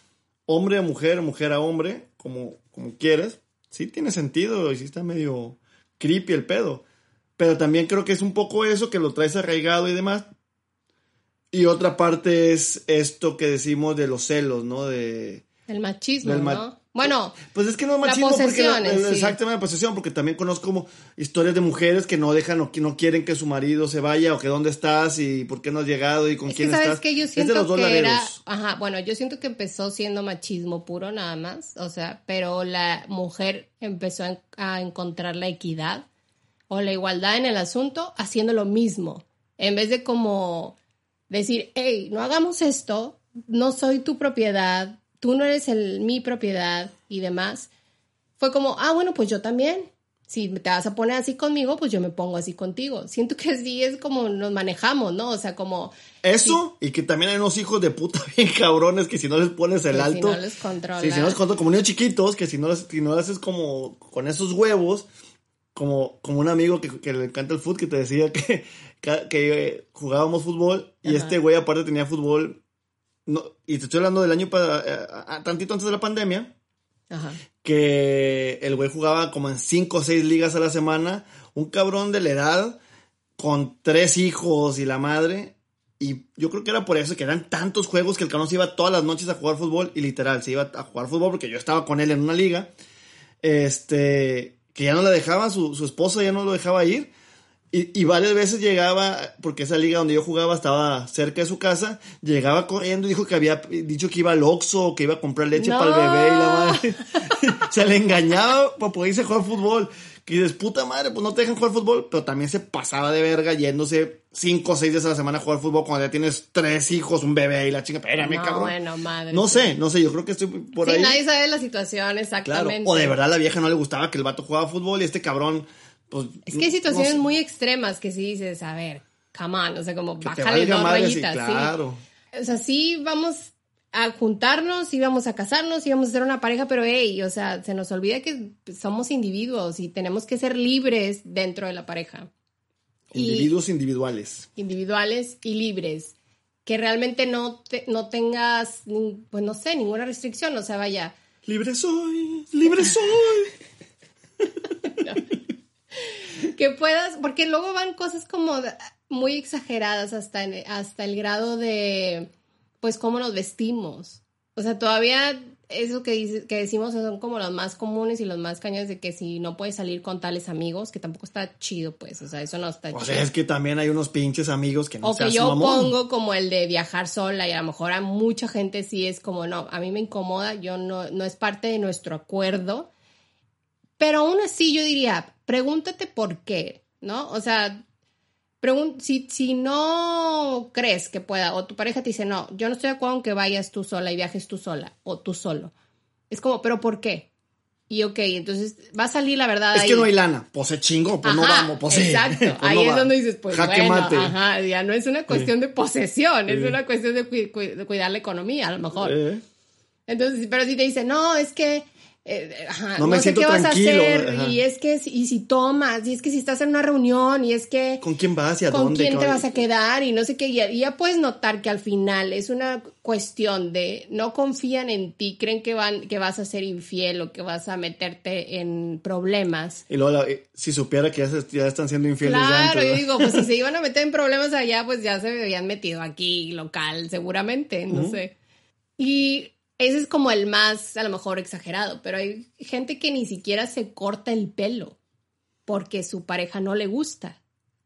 [SPEAKER 2] hombre a mujer, mujer a hombre, como, como quieras. Sí tiene sentido y sí está medio creepy el pedo. Pero también creo que es un poco eso, que lo traes arraigado y demás. Y otra parte es esto que decimos de los celos, ¿no? De...
[SPEAKER 1] El machismo,
[SPEAKER 2] Del ma-
[SPEAKER 1] ¿no? Bueno,
[SPEAKER 2] Pues es que no es
[SPEAKER 1] La
[SPEAKER 2] machismo porque
[SPEAKER 1] en sí.
[SPEAKER 2] exactamente la posesión, porque también conozco como historias de mujeres que no dejan o que no quieren que su marido se vaya o que dónde estás y por qué no has llegado y con
[SPEAKER 1] es que
[SPEAKER 2] quién
[SPEAKER 1] sabes
[SPEAKER 2] estás.
[SPEAKER 1] que yo
[SPEAKER 2] Es de
[SPEAKER 1] siento
[SPEAKER 2] los
[SPEAKER 1] que era, ajá, bueno, yo siento que empezó siendo machismo puro nada más, o sea, pero la mujer empezó a, a encontrar la equidad o la igualdad en el asunto haciendo lo mismo, en vez de como decir, hey, no hagamos esto, no soy tu propiedad, tú no eres el, mi propiedad y demás. Fue como, ah, bueno, pues yo también. Si te vas a poner así conmigo, pues yo me pongo así contigo. Siento que así es como nos manejamos, ¿no? O sea, como
[SPEAKER 2] Eso y que también hay unos hijos de puta bien cabrones que si no les pones el
[SPEAKER 1] Que si
[SPEAKER 2] alto.
[SPEAKER 1] no les controlas.
[SPEAKER 2] Sí, si no les controlas, como niños chiquitos, que si no, les- si no haces como con esos huevos, como, como un amigo que, que le encanta el fútbol que te decía que, que, que, jugábamos fútbol y
[SPEAKER 1] Ajá.
[SPEAKER 2] este güey aparte tenía fútbol. No, y te estoy hablando del año para, eh, tantito antes de la pandemia.
[SPEAKER 1] Ajá.
[SPEAKER 2] que el güey jugaba como en cinco o seis ligas a la semana, un cabrón de la edad, con tres hijos y la madre, y yo creo que era por eso que eran tantos juegos que el cabrón se iba todas las noches a jugar fútbol, y literal, se iba a jugar fútbol porque yo estaba con él en una liga, este, que ya no la dejaba, su, su esposa ya no lo dejaba ir, y, y varias veces llegaba, porque esa liga donde yo jugaba estaba cerca de su casa, llegaba corriendo y dijo que había dicho que iba al Oxxo, que iba a comprar leche
[SPEAKER 1] No.
[SPEAKER 2] para el bebé y la madre. se le engañaba para poder irse a jugar fútbol. Que dices, puta madre, pues no te dejan jugar fútbol, pero también se pasaba de verga yéndose cinco o seis días a la semana a jugar fútbol cuando ya tienes tres hijos, un bebé y la chica, espérame,
[SPEAKER 1] no,
[SPEAKER 2] cabrón.
[SPEAKER 1] bueno, madre.
[SPEAKER 2] no sé, no sé, yo creo que estoy por
[SPEAKER 1] Sí,
[SPEAKER 2] ahí.
[SPEAKER 1] nadie sabe la situación
[SPEAKER 2] Claro,
[SPEAKER 1] exactamente.
[SPEAKER 2] o de verdad a la vieja no le gustaba que el vato jugaba fútbol y este cabrón, pues.
[SPEAKER 1] Es que hay
[SPEAKER 2] no
[SPEAKER 1] situaciones
[SPEAKER 2] sé,
[SPEAKER 1] muy extremas que sí dices, a ver, come on, o sea, como
[SPEAKER 2] que
[SPEAKER 1] bájale dos
[SPEAKER 2] madre,
[SPEAKER 1] rayitas, sí.
[SPEAKER 2] claro.
[SPEAKER 1] O sea, sí vamos a juntarnos, sí vamos a casarnos, sí vamos a ser una pareja, pero hey, o sea, se nos olvida que somos individuos y tenemos que ser libres dentro de la pareja. Y-
[SPEAKER 2] Individuos individuales.
[SPEAKER 1] individuales y libres, que realmente no, te- no tengas, pues no sé, ninguna restricción, o sea, vaya,
[SPEAKER 2] Libre soy, libre soy.
[SPEAKER 1] que puedas, porque luego van cosas como muy exageradas hasta, en- hasta el grado de, pues, cómo nos vestimos. O sea, todavía eso que, dice- que decimos son como los más comunes y los más cañones de que si no puedes salir con tales amigos, que tampoco está chido, pues, o sea, eso no está
[SPEAKER 2] O
[SPEAKER 1] chido.
[SPEAKER 2] sea, es que también hay unos pinches amigos que no
[SPEAKER 1] O que yo
[SPEAKER 2] mamón.
[SPEAKER 1] pongo como el de viajar sola y a lo mejor a mucha gente sí es como, no, a mí me incomoda, yo no, no es parte de nuestro acuerdo, Pero aún así yo diría, pregúntate por qué, ¿no? O sea, si, si no crees que pueda, o tu pareja te dice, no, yo no estoy de acuerdo en que vayas tú sola y viajes tú sola, o tú solo. Es como, ¿pero por qué? Y ok, entonces va a salir la verdad.
[SPEAKER 2] Es que no hay lana, pues se chingo, pues no vamos, pues
[SPEAKER 1] Exacto,
[SPEAKER 2] pues
[SPEAKER 1] ahí es donde dices, pues bueno,
[SPEAKER 2] mate.
[SPEAKER 1] ajá, ya no es una cuestión de posesión, es una cuestión de, cuidar la economía, a lo mejor. Entonces, pero si te dice, no, es que eh, no, me sé qué vas a hacer y es que y si tomas y es que si estás en una reunión y es que
[SPEAKER 2] con quién vas y a
[SPEAKER 1] con
[SPEAKER 2] dónde
[SPEAKER 1] quién te vas a quedar y no sé qué y ya, puedes notar que al final es una cuestión de no confían en ti creen que van que vas a ser infiel o que vas a meterte en problemas.
[SPEAKER 2] Y luego eh, si supiera que ya, están siendo infieles
[SPEAKER 1] claro yo digo pues si se iban a meter en problemas allá pues ya se habían metido aquí local seguramente no sé. Y ese es como el más, a lo mejor, exagerado, pero hay gente que ni siquiera se corta el pelo porque su pareja no le gusta.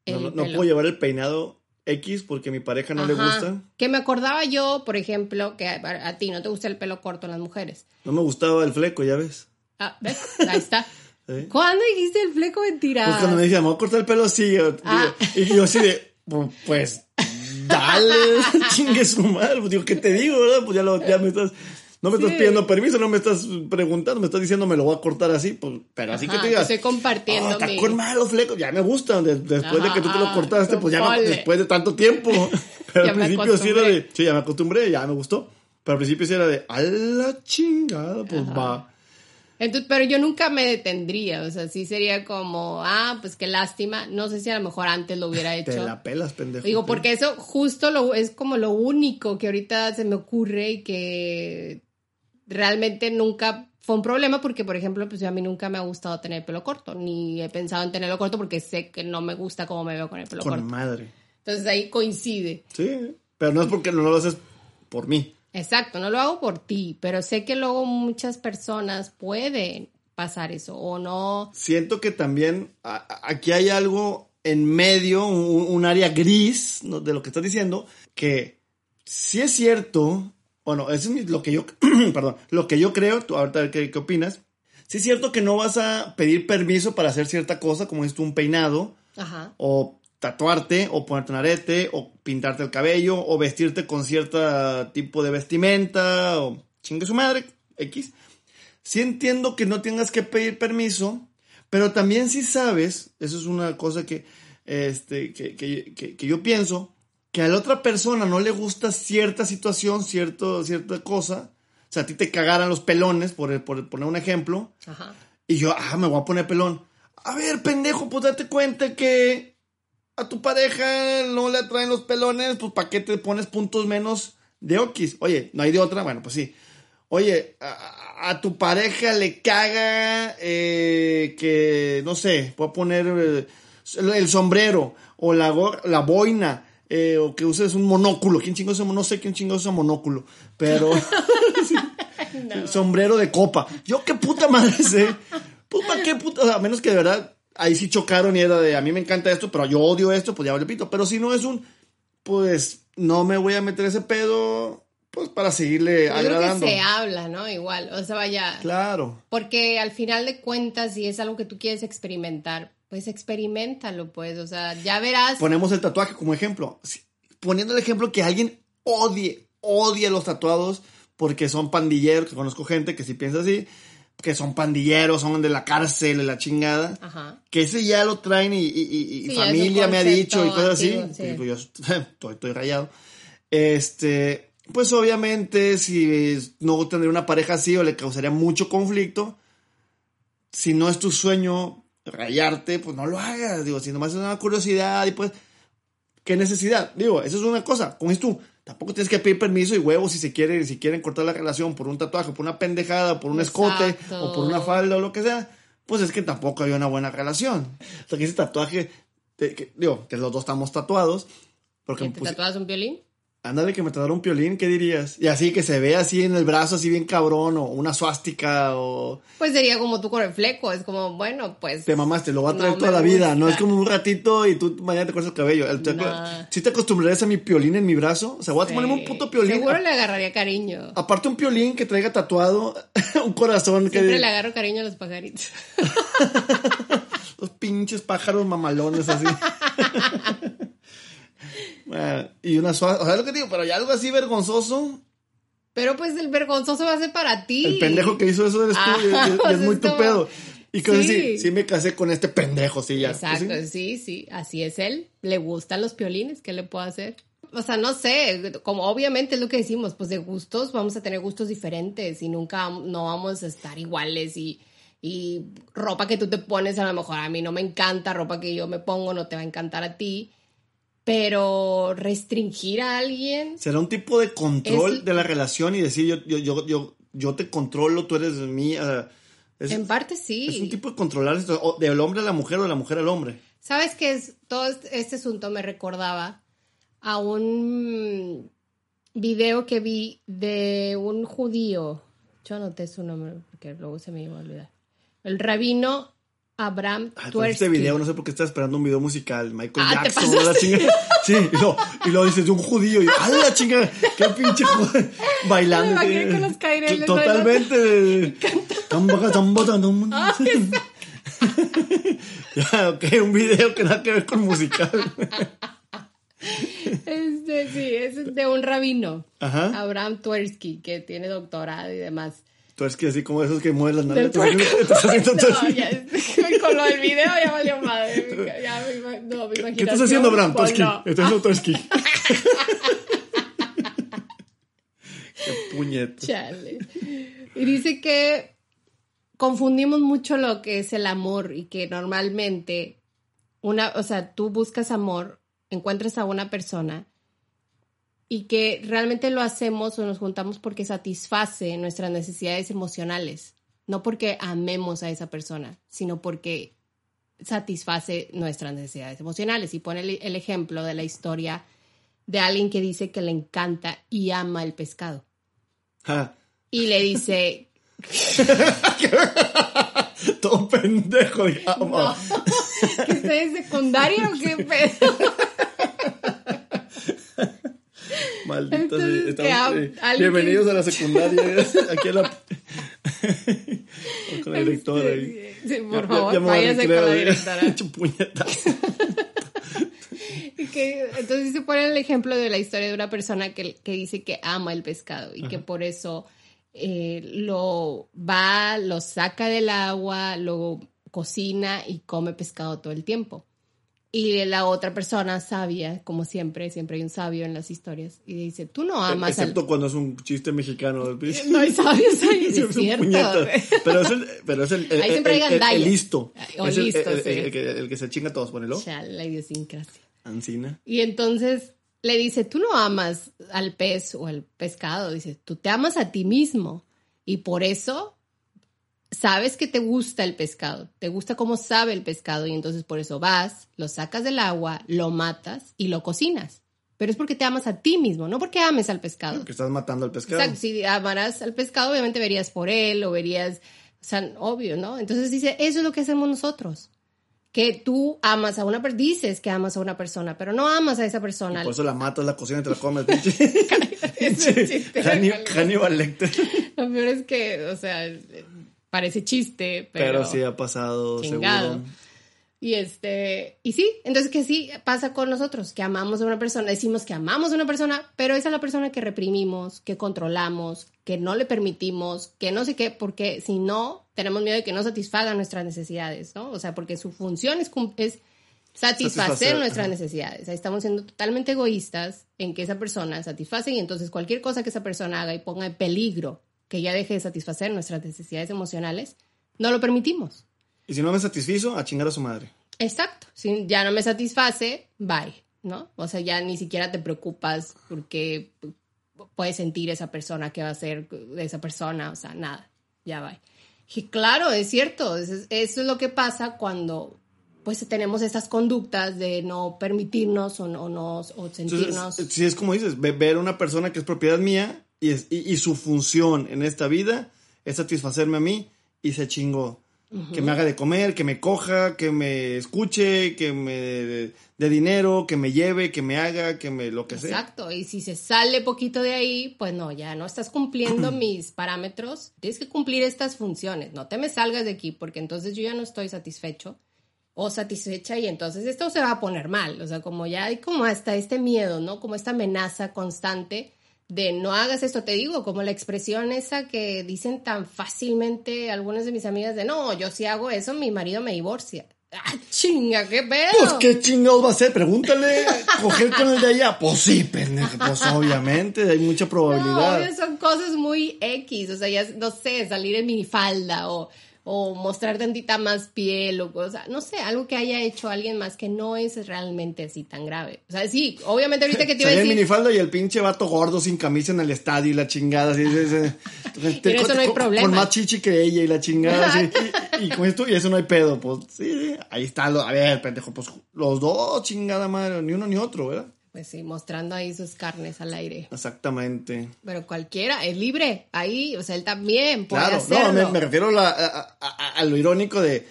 [SPEAKER 2] no, puedo llevar el peinado X porque mi pareja no le gusta.
[SPEAKER 1] Que me acordaba yo, por ejemplo, que a, ti no te gusta el pelo corto en las mujeres.
[SPEAKER 2] No me gustaba el fleco, ya ves.
[SPEAKER 1] Ah, ¿ves? Ahí está. ¿Cuándo dijiste el fleco mentira?
[SPEAKER 2] Pues cuando me dije, vamos a cortar el pelo así. Ah. y yo así de, pues, dale, chingue su madre. Pues digo, ¿qué te digo, verdad? Pues ya, lo, ya me estás no me estás pidiendo permiso, no me estás preguntando, me estás diciendo me lo voy a cortar así, pues, pero así que te digas.
[SPEAKER 1] Estoy compartiendo.
[SPEAKER 2] Oh, con malos flecos, ya me gustan. después de que tú te lo cortaste, pues ya después de tanto tiempo. Pero al principio sí era de, sí, ya me acostumbré, ya me gustó. Pero al principio sí era de, a la chingada, pues va.
[SPEAKER 1] Entonces, pero yo nunca me detendría, o sea, sí sería como, ah, pues qué lástima, no sé si a lo mejor antes lo hubiera hecho.
[SPEAKER 2] Te la pelas, pendejo.
[SPEAKER 1] Digo, porque eso justo lo, es como lo único que ahorita se me ocurre y que realmente nunca fue un problema porque, por ejemplo, pues a mí nunca me ha gustado tener pelo corto, ni he pensado en tenerlo corto porque sé que no me gusta cómo me veo con el pelo corto.
[SPEAKER 2] Con madre.
[SPEAKER 1] Entonces ahí coincide.
[SPEAKER 2] Sí, pero no es porque no lo haces por mí.
[SPEAKER 1] Exacto, no lo hago por ti, pero sé que luego muchas personas pueden pasar eso o no.
[SPEAKER 2] Siento que también aquí hay algo en medio, un, área gris de lo que estás diciendo, que sí es cierto bueno, eso es lo que yo, perdón, lo que yo creo, tú ahorita a ver qué, opinas. Sí es cierto que no vas a pedir permiso para hacer cierta cosa, como es un peinado, Ajá. o tatuarte, o ponerte un arete, o pintarte el cabello, o vestirte con cierto tipo de vestimenta, o chingue su madre, X. Sí entiendo que no tengas que pedir permiso, pero también si sabes, eso es una cosa que, este, que, que, que yo pienso, que a la otra persona no le gusta cierta situación, cierto, cierta cosa, o sea, a ti te cagaran los pelones, por, por poner un ejemplo, Ajá. y yo, ah, me voy a poner pelón. A ver, pendejo, pues date cuenta que a tu pareja no le atraen los pelones, pues ¿para qué te pones puntos menos de okis? Oye, no hay de otra, bueno, pues sí. Oye, a, tu pareja le caga eh, que, no sé, voy a poner eh, el, sombrero o la, la boina eh, o que uses un monóculo. ¿Quién chingo No sé quién chingo usa monóculo, pero sombrero de copa. Yo qué puta madre sé. Pues para qué puta, a menos que de verdad ahí sí chocaron y era de a mí me encanta esto, pero yo odio esto, pues ya le pito. Pero si no es un, pues no me voy a meter ese pedo, pues para seguirle yo agradando.
[SPEAKER 1] Creo que se habla, ¿no? Igual, o sea, vaya.
[SPEAKER 2] Claro.
[SPEAKER 1] Porque al final de cuentas, si es algo que tú quieres experimentar, pues experimentalo, pues, o sea, ya verás.
[SPEAKER 2] Ponemos el tatuaje como ejemplo. Poniendo el ejemplo que alguien odie, odie los tatuados porque son pandilleros, que conozco gente que si piensa así, que son pandilleros, son de la cárcel, de la chingada, Ajá. que ese ya lo traen y, familia me ha dicho y cosas así, pues yo estoy, estoy, rayado. Este, pues obviamente si no tener una pareja así o le causaría mucho conflicto, si no es tu sueño rayarte, pues no lo hagas. Digo, si nomás es una curiosidad y pues, ¿qué necesidad? Digo, eso es una cosa. Como es tú, tampoco tienes que pedir permiso y huevos si se quieren, si quieren cortar la relación por un tatuaje, por una pendejada, por un escote o por una falda o lo que sea. Pues es que tampoco hay una buena relación. O sea, que ese tatuaje, que, digo, que los dos estamos tatuados. Porque
[SPEAKER 1] ¿Te tatuas un violín?
[SPEAKER 2] Ándale, que me tratara un piolín, ¿qué dirías? Y así que se ve así en el brazo, así bien cabrón, o una suástica, o.
[SPEAKER 1] Pues sería como tú con el fleco, es como, bueno, pues.
[SPEAKER 2] Te mamaste, lo va a traer
[SPEAKER 1] No
[SPEAKER 2] toda la vida, no es como un ratito y tú mañana te cortas el cabello. El- te-
[SPEAKER 1] Nah.
[SPEAKER 2] ¿Sí te acostumbrarías a mi piolín en mi brazo? O sea, voy a ponerme un
[SPEAKER 1] Sí.
[SPEAKER 2] puto piolín.
[SPEAKER 1] Seguro le agarraría cariño.
[SPEAKER 2] Aparte un piolín que traiga tatuado un corazón que
[SPEAKER 1] Siempre le agarro cariño a los pajaritos.
[SPEAKER 2] los pinches pájaros mamalones así. Ah, y una suave, o sea, lo que digo, pero ya algo así vergonzoso.
[SPEAKER 1] Pero pues el vergonzoso va a ser para ti.
[SPEAKER 2] El pendejo que hizo eso eres tú y, y- y
[SPEAKER 1] Ah,
[SPEAKER 2] es
[SPEAKER 1] pues
[SPEAKER 2] muy tu pedo. Y que
[SPEAKER 1] Sí.
[SPEAKER 2] sí, sí me casé con este pendejo, sí, ya.
[SPEAKER 1] Exacto,
[SPEAKER 2] Pues
[SPEAKER 1] sí,
[SPEAKER 2] sí.
[SPEAKER 1] sí, así es él. Le gustan los piolines, ¿qué le puedo hacer? O sea, no sé, como obviamente es lo que decimos, pues de gustos vamos a tener gustos diferentes y nunca no vamos a estar iguales y, y ropa que tú te pones a lo mejor a mí no me encanta, ropa que yo me pongo no te va a encantar a ti, pero restringir a alguien,
[SPEAKER 2] Será un tipo de control
[SPEAKER 1] Es-
[SPEAKER 2] de la relación y decir yo, yo, yo, yo, yo te controlo, tú eres mía. Es,
[SPEAKER 1] en parte sí.
[SPEAKER 2] es un tipo de controlar esto, del hombre a la mujer o de la mujer al hombre.
[SPEAKER 1] ¿Sabes qué es? Todo este este asunto me recordaba a un video que vi de un judío. Yo anoté su nombre porque luego se me iba a olvidar. El rabino Abraham
[SPEAKER 2] con
[SPEAKER 1] Tversky.
[SPEAKER 2] este video, no sé por qué estás esperando un video musical. Michael
[SPEAKER 1] Ah, ¿te
[SPEAKER 2] Jackson, la chinga. Sí, y lo, y lo dices de un judío. Y ¡ah, la chinga! ¡Qué pinche judío! Bailando.
[SPEAKER 1] Me imaginé
[SPEAKER 2] sí.
[SPEAKER 1] con los caireles
[SPEAKER 2] Totalmente. Ya, ok, un video que nada que ver con musical.
[SPEAKER 1] Este, sí, es de un rabino.
[SPEAKER 2] Ajá.
[SPEAKER 1] Abraham Tversky, que tiene doctorado y demás.
[SPEAKER 2] Tú es que así como esos que mueven las nalgas. haciendo todo
[SPEAKER 1] No, ya, con lo del video ya valió madre. Ya, me no, mi
[SPEAKER 2] ¿Qué
[SPEAKER 1] imaginación
[SPEAKER 2] estás haciendo,
[SPEAKER 1] voló.
[SPEAKER 2] Toski. Estás haciendo Toski. Qué puñeto.
[SPEAKER 1] Chale. Y dice que confundimos mucho lo que es el amor y que normalmente una, o sea, tú buscas amor, encuentras a una persona y que realmente lo hacemos o nos juntamos porque satisface nuestras necesidades emocionales, no porque amemos a esa persona, sino porque satisface nuestras necesidades emocionales. Y pone el, el ejemplo de la historia de alguien que dice que le encanta y ama el pescado.
[SPEAKER 2] Ja.
[SPEAKER 1] Y le dice,
[SPEAKER 2] Todo pendejo. Ah, ah.
[SPEAKER 1] ¿que estoy en secundaria o qué pedo?
[SPEAKER 2] Maldita
[SPEAKER 1] Entonces,
[SPEAKER 2] sea, estamos, eh, Bienvenidos
[SPEAKER 1] que-
[SPEAKER 2] a la secundaria. Aquí a la. con la directora.
[SPEAKER 1] Sí, por
[SPEAKER 2] Ya-
[SPEAKER 1] favor,
[SPEAKER 2] ya me voy a
[SPEAKER 1] váyase
[SPEAKER 2] recrear,
[SPEAKER 1] con la
[SPEAKER 2] eh.
[SPEAKER 1] directora. Que, entonces se pone el ejemplo de la historia de una persona que, que dice que ama el pescado y que por eso eh, lo va, lo saca del agua, lo cocina y come pescado todo el tiempo. Y la otra persona sabia, como siempre, siempre hay un sabio en las historias, y dice, tú no amas al...
[SPEAKER 2] Excepto cuando es un chiste mexicano. pinche-
[SPEAKER 1] No hay sabios ahí, es
[SPEAKER 2] un
[SPEAKER 1] cierto.
[SPEAKER 2] Pero es el, pero es el, el,
[SPEAKER 1] Ahí siempre
[SPEAKER 2] el- el- listo.
[SPEAKER 1] O
[SPEAKER 2] Es el-
[SPEAKER 1] listo,
[SPEAKER 2] el,
[SPEAKER 1] sí.
[SPEAKER 2] que, el que se chinga a todos, ponelo.
[SPEAKER 1] Chale, la idiosincrasia.
[SPEAKER 2] Ancina.
[SPEAKER 1] Y entonces le dice, tú no amas al pez o al pescado, dice, tú te amas a ti mismo y por eso sabes que te gusta el pescado, te gusta cómo sabe el pescado y entonces por eso vas, lo sacas del agua, lo matas y lo cocinas. Pero es porque te amas a ti mismo, no porque ames al pescado.
[SPEAKER 2] Que estás matando al pescado.
[SPEAKER 1] Exacto, si amaras al pescado, obviamente verías por él o verías, o sea, obvio, ¿no? Entonces dice, eso es lo que hacemos nosotros. Que tú amas a una persona, dices que amas a una persona, pero no amas a esa persona.
[SPEAKER 2] Por eso la matas, la cocinas y te la comes. pinche. Lecter.
[SPEAKER 1] Lo peor es que, o sea, parece chiste, pero...
[SPEAKER 2] Pero sí ha pasado,
[SPEAKER 1] Chingado.
[SPEAKER 2] seguro.
[SPEAKER 1] Y este, y sí, entonces que sí pasa con nosotros, que amamos a una persona, decimos que amamos a una persona, pero esa es la persona que reprimimos, que controlamos, que no le permitimos, que no sé qué, porque si no, tenemos miedo de que no satisfagan nuestras necesidades, ¿no? O sea, porque su función es, es satisfacer,
[SPEAKER 2] Satisfacer,
[SPEAKER 1] nuestras
[SPEAKER 2] ajá.
[SPEAKER 1] necesidades. Ahí estamos siendo totalmente egoístas en que esa persona satisface y entonces cualquier cosa que esa persona haga y ponga en peligro que ya deje de satisfacer nuestras necesidades emocionales, no lo permitimos.
[SPEAKER 2] Y si no me satisfizo, a chingar a su madre.
[SPEAKER 1] Exacto. Si ya no me satisface, bye, ¿no? O sea, ya ni siquiera te preocupas porque puedes sentir esa persona que va a ser de esa persona, o sea, nada, ya bye. Y claro, es cierto, eso es, lo que pasa cuando pues tenemos estas conductas de no permitirnos o no, o sentirnos.
[SPEAKER 2] Entonces, sí, es como dices, ver una persona que es propiedad mía y, es, y, su función en esta vida es satisfacerme a mí y se chingó. Que me haga de comer, que me coja, que me escuche, que me dé dinero, que me lleve, que me haga, que me lo que sea.
[SPEAKER 1] Exacto, y si se sale poquito de ahí, pues no, ya no estás cumpliendo mis parámetros, tienes que cumplir estas funciones, no te me salgas de aquí porque entonces yo ya no estoy satisfecho o satisfecha y entonces esto se va a poner mal, o sea, como ya hay como hasta este miedo, ¿no? Como esta amenaza constante de no hagas esto, te digo, como la expresión esa que dicen tan fácilmente algunas de mis amigas de no, yo si hago eso, mi marido me divorcia. ¡Ah, chinga, qué pedo!
[SPEAKER 2] Pues qué chingados va a ser, pregúntale, coger con el de allá. Pues sí, pendejo, pues obviamente, hay mucha probabilidad.
[SPEAKER 1] No, son cosas muy X, o sea, ya no sé, salir en minifalda o o mostrar tantita más piel o cosa, no sé, algo que haya hecho alguien más que no es realmente así tan grave. O sea, sí, obviamente ahorita que te iba a decir...
[SPEAKER 2] minifalda y el pinche vato gordo sin camisa en el estadio y la chingada, así,
[SPEAKER 1] eso no hay problema.
[SPEAKER 2] Con más chichi que ella y la chingada, y, con esto, y eso no hay pedo, pues, sí, ahí está, a ver, pendejo, pues, los dos, chingada madre, ni uno ni otro, ¿verdad?
[SPEAKER 1] Pues sí, mostrando ahí sus carnes al aire.
[SPEAKER 2] Exactamente.
[SPEAKER 1] Pero cualquiera es libre ahí, o sea, él también puede claro, hacerlo.
[SPEAKER 2] no, me, refiero a, lo irónico de...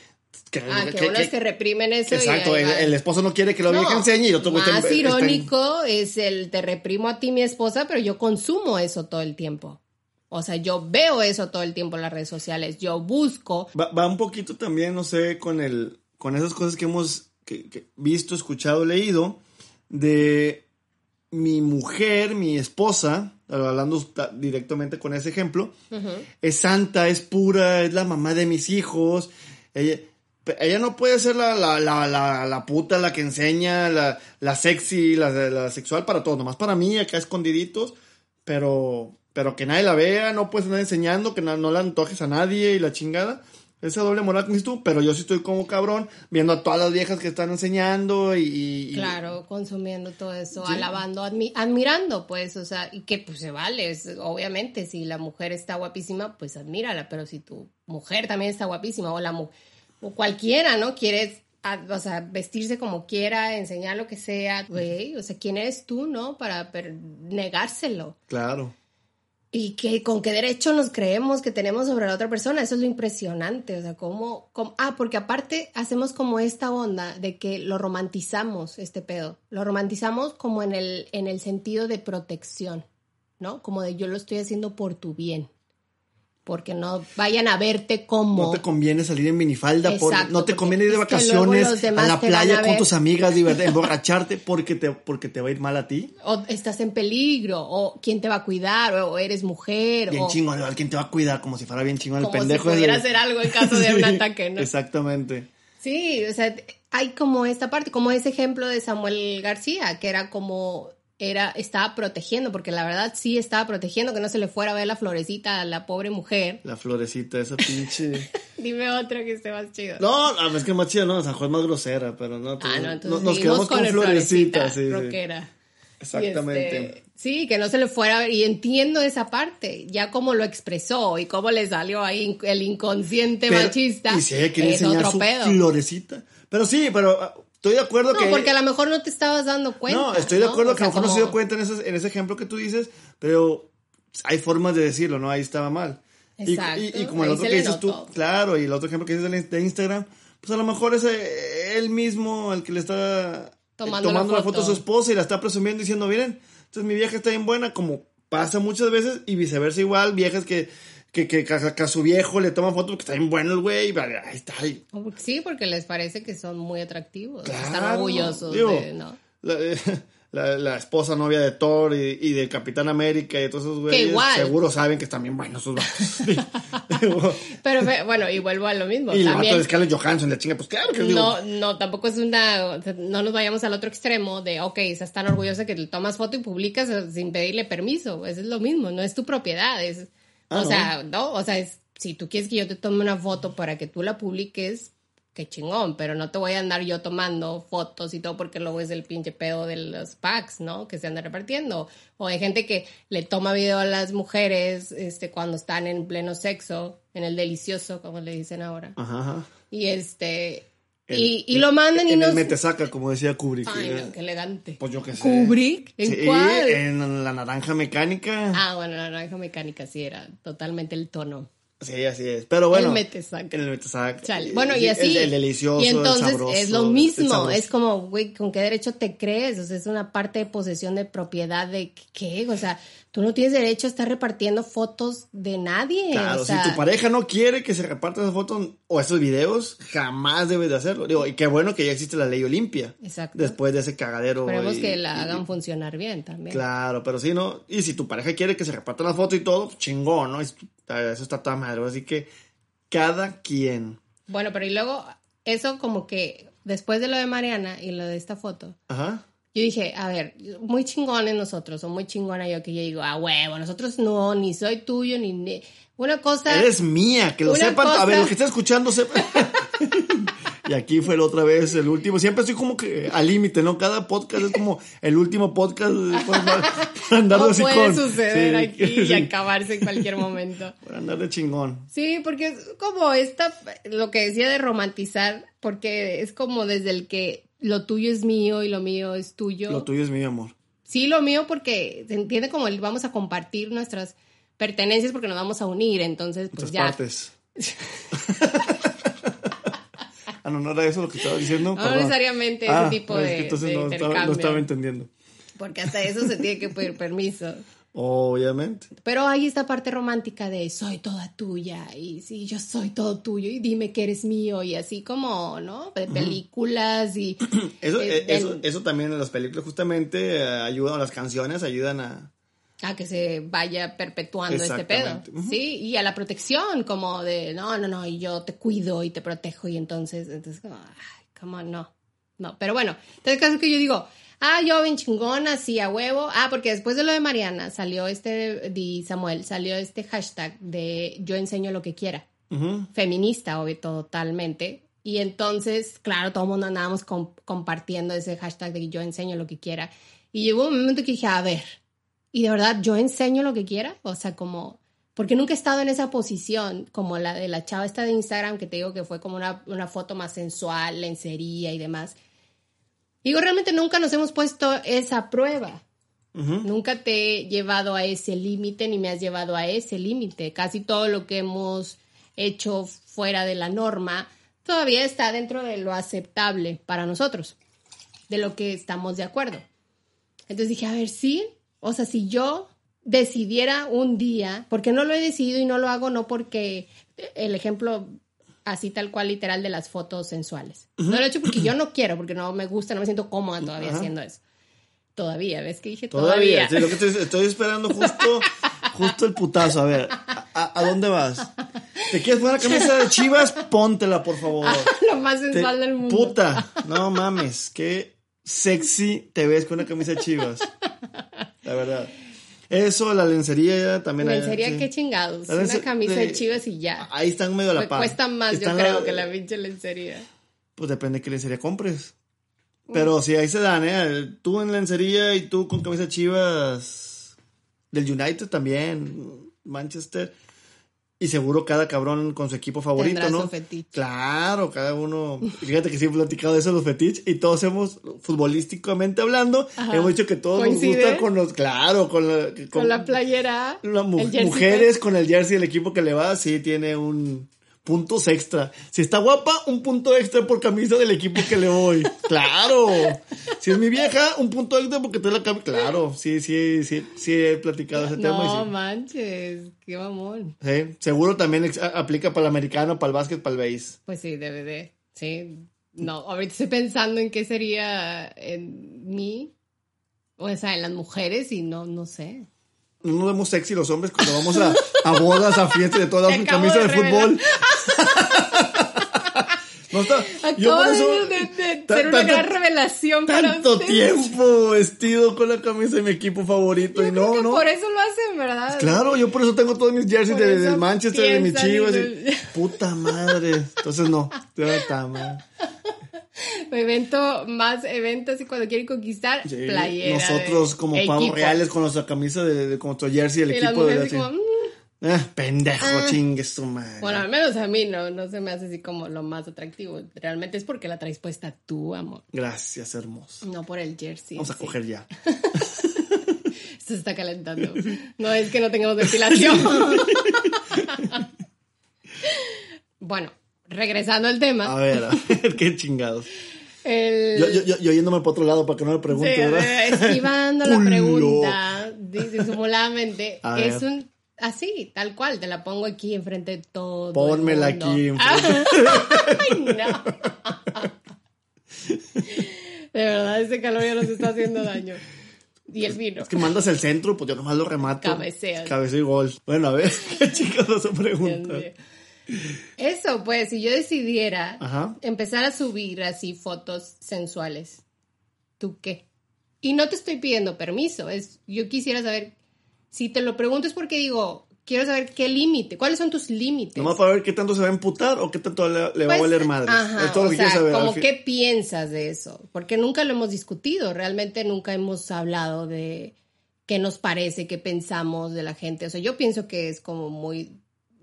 [SPEAKER 1] Que, ah, que, unos que, reprimen eso.
[SPEAKER 2] Exacto, el, esposo no quiere que lo vieja enseñe y otro
[SPEAKER 1] Más irónico es el te reprimo a ti, mi esposa, pero yo consumo eso todo el tiempo. O sea, yo veo eso todo el tiempo en las redes sociales. Yo busco.
[SPEAKER 2] Va, va un poquito también, no sé, con el, con esas cosas que hemos visto, escuchado, leído de mi mujer, mi esposa, hablando directamente con ese ejemplo, es santa, es pura, es la mamá de mis hijos. Ella, ella no puede ser la, la, la, la, puta, la que enseña, la, la sexy, la, sexual para todos, nomás para mí, acá escondiditos, pero, pero que nadie la vea, no puedes andar enseñando, que no, no la antojes a nadie y la chingada esa doble moral que tú, pero yo sí estoy como cabrón viendo a todas las viejas que están enseñando y...
[SPEAKER 1] claro, consumiendo todo eso, alabando, admirando, pues, o sea, y que pues se vale, obviamente, si la mujer está guapísima, pues admírala, pero si tu mujer también está guapísima o la o cualquiera, ¿no? Quieres o sea, vestirse como quiera, enseñar lo que sea, güey, o sea, ¿quién eres tú, no? Para negárselo.
[SPEAKER 2] Claro.
[SPEAKER 1] Y que con qué derecho nos creemos que tenemos sobre la otra persona, eso es lo impresionante, o sea, cómo, ah, porque aparte hacemos como esta onda de que lo romantizamos, este pedo, lo romantizamos como en el, en el sentido de protección, ¿no? Como de yo lo estoy haciendo por tu bien porque no vayan a verte como...
[SPEAKER 2] No te conviene salir en minifalda, no te conviene ir de vacaciones a la playa con tus amigas, emborracharte porque te, porque te va a ir mal a ti.
[SPEAKER 1] O estás en peligro, o quién te va a cuidar, o eres mujer.
[SPEAKER 2] Bien
[SPEAKER 1] o...
[SPEAKER 2] chingón, alguien te va a cuidar como si fuera bien chingón el pendejo.
[SPEAKER 1] Como si pudiera hacer algo en caso de un ataque, ¿no?
[SPEAKER 2] Exactamente.
[SPEAKER 1] Sí, o sea, hay como esta parte, como ese ejemplo de Samuel García, que era como era, estaba protegiendo, porque la verdad sí estaba protegiendo que no se le fuera a ver la florecita a la pobre mujer.
[SPEAKER 2] La florecita, esa pinche.
[SPEAKER 1] Dime otra que esté más chido.
[SPEAKER 2] No, es que más chido, no, San Juan es más grosera, pero no.
[SPEAKER 1] Ah, no, entonces nos quedamos con, florecita, sí, rockera.
[SPEAKER 2] Exactamente.
[SPEAKER 1] Este, sí, que no se le fuera a ver. Y entiendo esa parte, ya como lo expresó y cómo le salió ahí el inconsciente machista.
[SPEAKER 2] Y si ella quiere enseñar su florecita. Pero sí, pero Estoy de acuerdo
[SPEAKER 1] no,
[SPEAKER 2] que.
[SPEAKER 1] porque a lo mejor no te estabas dando cuenta.
[SPEAKER 2] No, estoy de acuerdo que a lo mejor no se dio cuenta en ese, en ese ejemplo que tú dices, pero hay formas de decirlo, ¿no? Ahí estaba mal.
[SPEAKER 1] Exacto.
[SPEAKER 2] Y, y, como el otro que dices tú, claro, y el otro ejemplo que dices de Instagram, pues a lo mejor es eh, él mismo el que le está eh, tomando, la, foto. foto a su esposa y la está presumiendo diciendo, miren, entonces mi vieja está bien buena, como pasa muchas veces, y viceversa igual, viejas que que, que, a, su viejo le toma fotos porque está bien bueno el güey, ahí está. Ahí.
[SPEAKER 1] Sí, porque les parece que son muy atractivos, están orgullosos de, ¿no?
[SPEAKER 2] La, la, esposa novia de Thor y, y, del Capitán América y todos esos güeyes seguro saben que están bien buenos sus
[SPEAKER 1] vatos. Pero bueno, y vuelvo a lo mismo.
[SPEAKER 2] Y también, el vato de Johansson, la chinga, pues claro que
[SPEAKER 1] No, no, tampoco es una, no nos vayamos al otro extremo de, ok, estás tan orgullosa que le tomas foto y publicas sin pedirle permiso. Eso es lo mismo, no es tu propiedad, es Ah, o sea, no, o sea, es, si tú quieres que yo te tome una foto para que tú la publiques, qué chingón, pero no te voy a andar yo tomando fotos y todo porque luego es el pinche pedo de los packs, ¿no? Que se andan repartiendo. O hay gente que le toma video a las mujeres este, cuando están en pleno sexo, en el delicioso, como le dicen ahora.
[SPEAKER 2] Ajá.
[SPEAKER 1] Y este, y, y lo mandan y
[SPEAKER 2] en
[SPEAKER 1] nos...
[SPEAKER 2] el metesaca, como decía Kubrick.
[SPEAKER 1] Ay,
[SPEAKER 2] Eh,
[SPEAKER 1] no, qué elegante.
[SPEAKER 2] Pues yo qué sé.
[SPEAKER 1] ¿Kubrick? ¿En
[SPEAKER 2] Sí,
[SPEAKER 1] cuál?
[SPEAKER 2] en la naranja mecánica.
[SPEAKER 1] Ah, bueno, la naranja mecánica sí era totalmente el tono.
[SPEAKER 2] Sí, así es. Pero bueno.
[SPEAKER 1] El Metesac.
[SPEAKER 2] En el Metesac.
[SPEAKER 1] Chale. Bueno, y
[SPEAKER 2] Sí,
[SPEAKER 1] así.
[SPEAKER 2] El, el delicioso.
[SPEAKER 1] Y entonces
[SPEAKER 2] el sabroso,
[SPEAKER 1] es lo mismo. Es como, güey, ¿con qué derecho te crees? O sea, es una parte de posesión de propiedad de qué. O sea, tú no tienes derecho a estar repartiendo fotos de nadie.
[SPEAKER 2] Claro,
[SPEAKER 1] o sea,
[SPEAKER 2] si tu pareja no quiere que se repartan esas fotos o esos videos, jamás debes de hacerlo. Digo, y qué bueno que ya existe la ley Olimpia.
[SPEAKER 1] Exacto.
[SPEAKER 2] Después de ese cagadero.
[SPEAKER 1] Esperemos
[SPEAKER 2] y-
[SPEAKER 1] que la
[SPEAKER 2] y-
[SPEAKER 1] hagan funcionar bien también.
[SPEAKER 2] Claro, pero sí, ¿no? Y si tu pareja quiere que se repartan las fotos y todo, chingón, ¿no? Es- Eso está toda Así que cada quien.
[SPEAKER 1] Bueno, pero y luego, eso como que después de lo de Mariana y lo de esta foto,
[SPEAKER 2] Ajá.
[SPEAKER 1] yo dije, a ver, muy chingones nosotros, o muy chingona yo, que yo digo, ah, huevo, nosotros no, ni soy tuyo, ni... ni- Una cosa...
[SPEAKER 2] Eres mía, que lo sepan. A ver, los que están escuchando sepan. y aquí fue la otra vez, el último. Siempre estoy como que al límite, ¿no? Cada podcast es como el último podcast por andar,
[SPEAKER 1] no
[SPEAKER 2] así
[SPEAKER 1] puede
[SPEAKER 2] con-
[SPEAKER 1] suceder
[SPEAKER 2] sí,
[SPEAKER 1] aquí y acabarse en cualquier momento.
[SPEAKER 2] Por andar de chingón.
[SPEAKER 1] Sí, porque es como esta, lo que decía de romantizar, porque es como desde el que lo tuyo es mío y lo mío es tuyo.
[SPEAKER 2] Lo tuyo es mío, amor.
[SPEAKER 1] Sí, lo mío porque se entiende como el vamos a compartir nuestras pertenencias porque nos vamos a unir, entonces pues
[SPEAKER 2] Muchas
[SPEAKER 1] ya.
[SPEAKER 2] partes. Ah, no, no era eso lo que estaba diciendo.
[SPEAKER 1] No necesariamente ese
[SPEAKER 2] Ah,
[SPEAKER 1] tipo
[SPEAKER 2] es
[SPEAKER 1] de,
[SPEAKER 2] que entonces
[SPEAKER 1] de
[SPEAKER 2] no estaba, no estaba entendiendo.
[SPEAKER 1] porque hasta eso se tiene que pedir permiso.
[SPEAKER 2] Obviamente.
[SPEAKER 1] Pero hay esta parte romántica de soy toda tuya y sí, yo soy todo tuyo y dime que eres mío y así como, ¿no? De películas y...
[SPEAKER 2] Eso,
[SPEAKER 1] eh,
[SPEAKER 2] eh, eso, eso también en las películas justamente eh, ayudan, las canciones ayudan a...
[SPEAKER 1] a que se vaya perpetuando este pedo. Sí, y a la protección, como de, no, no, no, y yo te cuido y te protejo y entonces, entonces, como, ay, como no, no, pero bueno, entonces caso que yo digo, ah, yo bien chingona, sí, a huevo, ah, porque después de lo de Mariana salió este, de Samuel, salió este hashtag de yo enseño lo que quiera, feminista, obvio, totalmente. Y entonces, claro, todo el mundo andábamos com- compartiendo ese hashtag de yo enseño lo que quiera. Y llegó un momento que dije, a ver, ¿y de verdad yo enseño lo que quiera? O sea, como, porque nunca he estado en esa posición, como la de la chava esta de Instagram, que te digo que fue como una, una foto más sensual, lencería y demás. Digo, realmente nunca nos hemos puesto esa prueba.
[SPEAKER 2] Ujú.
[SPEAKER 1] Nunca te he llevado a ese límite ni me has llevado a ese límite. Casi todo lo que hemos hecho fuera de la norma todavía está dentro de lo aceptable para nosotros, de lo que estamos de acuerdo. Entonces dije, a ver, sí, o sea, si yo decidiera un día, porque no lo he decidido y no lo hago, no porque el ejemplo así tal cual literal de las fotos sensuales. No lo he hecho porque yo no quiero, porque no me gusta, no me siento cómoda todavía
[SPEAKER 2] Ajá.
[SPEAKER 1] haciendo eso. Todavía, ¿ves que dije
[SPEAKER 2] Todavía.
[SPEAKER 1] todavía?
[SPEAKER 2] sí, lo que estoy, estoy esperando justo, justo el putazo. A ver, ¿a, dónde vas? ¿Te quieres poner la camisa de chivas? Póntela, por favor.
[SPEAKER 1] lo más
[SPEAKER 2] Te-
[SPEAKER 1] sensual del mundo.
[SPEAKER 2] Puta, no mames, qué sexy te ves con una camisa chivas. La verdad. Eso, la lencería también. hay-
[SPEAKER 1] Lencería,
[SPEAKER 2] sí.
[SPEAKER 1] qué chingados.
[SPEAKER 2] La
[SPEAKER 1] Una camisa de chivas y ya.
[SPEAKER 2] Ahí están medio a la par.
[SPEAKER 1] cuesta más, yo creo,
[SPEAKER 2] la-
[SPEAKER 1] que la pinche lencería.
[SPEAKER 2] Pues depende de qué lencería compres. Pero sí, ahí se dan, ¿eh? Tú en lencería y tú con camisa chivas del United también, Manchester. Y seguro cada cabrón con su equipo favorito,
[SPEAKER 1] Tendrá
[SPEAKER 2] ¿no?
[SPEAKER 1] su fetiche.
[SPEAKER 2] Claro, cada uno. Fíjate que sí he platicado de eso, los fetiches. Y todos hemos, futbolísticamente hablando,
[SPEAKER 1] Ajá.
[SPEAKER 2] hemos dicho que todos
[SPEAKER 1] ¿Coincide?
[SPEAKER 2] nos gusta con los. Claro, con la.
[SPEAKER 1] Con, la playera.
[SPEAKER 2] las mujeres con el jersey del equipo que le va, sí tiene un puntos extra. Si está guapa, un punto extra por camisa del equipo que le voy. Claro. Si es mi vieja, un punto extra porque te la camisa. Claro, sí, sí, sí, sí he platicado ese tema.
[SPEAKER 1] No
[SPEAKER 2] sí.
[SPEAKER 1] manches, qué mamón.
[SPEAKER 2] Sí, seguro también aplica para el americano, para el básquet, para el base.
[SPEAKER 1] Pues sí, debe de. Sí. No, ahorita estoy pensando en qué sería en mí. O sea, en las mujeres y no, no sé.
[SPEAKER 2] No nos vemos sexy los hombres cuando vamos a, a bodas, a fiestas de todas
[SPEAKER 1] Te
[SPEAKER 2] con
[SPEAKER 1] acabo
[SPEAKER 2] camisa
[SPEAKER 1] de
[SPEAKER 2] de, fútbol. no está. yo por eso-
[SPEAKER 1] de- de ser una
[SPEAKER 2] tanto-
[SPEAKER 1] gran revelación para
[SPEAKER 2] tanto
[SPEAKER 1] ustedes.
[SPEAKER 2] tiempo vestido con la camisa de mi equipo favorito
[SPEAKER 1] Yo
[SPEAKER 2] y
[SPEAKER 1] creo
[SPEAKER 2] no,
[SPEAKER 1] que
[SPEAKER 2] no.
[SPEAKER 1] por eso lo hacen, ¿verdad?
[SPEAKER 2] Claro, yo por eso tengo todos mis jerseys de, del Manchester, de mis chivas. y- puta madre. Entonces no. Puta madre.
[SPEAKER 1] Evento, más eventos y cuando quieren conquistar,
[SPEAKER 2] Sí,
[SPEAKER 1] playera.
[SPEAKER 2] Nosotros como pavos
[SPEAKER 1] equipo.
[SPEAKER 2] reales con nuestra camisa de, de con nuestro jersey
[SPEAKER 1] Y las
[SPEAKER 2] equipo de la-
[SPEAKER 1] como,
[SPEAKER 2] Ah, pendejo, chingue su madre.
[SPEAKER 1] Bueno, al menos a mí no, no se me hace así como lo más atractivo. Realmente es porque la traes puesta tú, amor.
[SPEAKER 2] Gracias, hermoso.
[SPEAKER 1] No por el jersey.
[SPEAKER 2] Vamos a
[SPEAKER 1] sí.
[SPEAKER 2] coger ya.
[SPEAKER 1] Se está calentando. No es que no tengamos ventilación. bueno, regresando al tema.
[SPEAKER 2] A ver, a ver, qué chingados.
[SPEAKER 1] El...
[SPEAKER 2] Yo, yo, yo, yo yéndome para otro lado para que no me pregunte,
[SPEAKER 1] Sí,
[SPEAKER 2] ¿verdad?
[SPEAKER 1] esquivando la pregunta disimuladamente. Es un así, tal cual, te la pongo aquí enfrente de todo.
[SPEAKER 2] Pónmela
[SPEAKER 1] el mundo.
[SPEAKER 2] aquí enfrente.
[SPEAKER 1] Ay, no. De verdad, este calor ya nos está haciendo daño. Y el vino.
[SPEAKER 2] Es que mandas el centro, pues yo nomás lo remato.
[SPEAKER 1] Cabeceas.
[SPEAKER 2] Cabeceo y gol. Bueno, a ver, qué chingados se
[SPEAKER 1] Dios
[SPEAKER 2] pregunta.
[SPEAKER 1] mío. Eso, pues, si yo decidiera
[SPEAKER 2] Ajá.
[SPEAKER 1] empezar a subir así fotos sensuales, ¿tú qué? Y no te estoy pidiendo permiso, es yo quisiera saber, si te lo pregunto es porque digo, quiero saber qué límite, cuáles son tus límites.
[SPEAKER 2] Nomás para ver qué tanto se va a emputar o qué tanto le, le va a
[SPEAKER 1] Pues,
[SPEAKER 2] valer madre.
[SPEAKER 1] ajá,
[SPEAKER 2] es todo lo que
[SPEAKER 1] sea,
[SPEAKER 2] saber.
[SPEAKER 1] como qué piensas de eso, porque nunca lo hemos discutido, realmente nunca hemos hablado de qué nos parece, qué pensamos de la gente. O sea, yo pienso que es como muy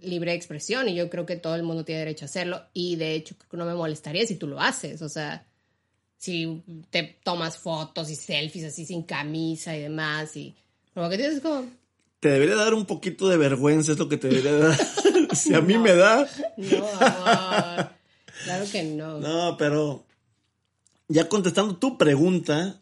[SPEAKER 1] libre de expresión y yo creo que todo el mundo tiene derecho a hacerlo y de hecho creo que no me molestaría si tú lo haces, o sea, si te tomas fotos y selfies así sin camisa y demás y como que tienes como
[SPEAKER 2] Te debería dar un poquito de vergüenza, es lo que te debería dar. si a mí me da.
[SPEAKER 1] no, amor, claro que no.
[SPEAKER 2] No, pero ya contestando tu pregunta.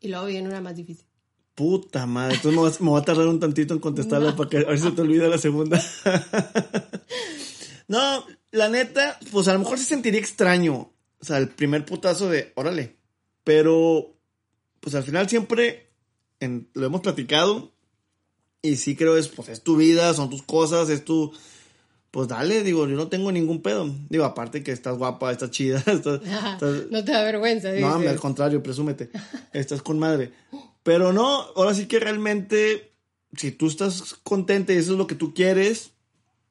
[SPEAKER 1] Y luego viene una más difícil.
[SPEAKER 2] Puta madre, entonces me voy, a- tardar un tantito en contestarla para que a ver si se te olvida la segunda. no, la neta, pues a lo mejor se sentiría extraño. O sea, el primer putazo de, órale. Pero, pues al final siempre en- lo hemos platicado. Y sí creo es, pues es tu vida, son tus cosas, es tu... Pues dale, digo, yo no tengo ningún pedo. Digo, aparte que estás guapa, estás chida, estás- estás-
[SPEAKER 1] No te da vergüenza,
[SPEAKER 2] no,
[SPEAKER 1] dices.
[SPEAKER 2] al contrario, presúmete. Estás con madre. Pero no, ahora sí que realmente, si tú estás contenta y eso es lo que tú quieres,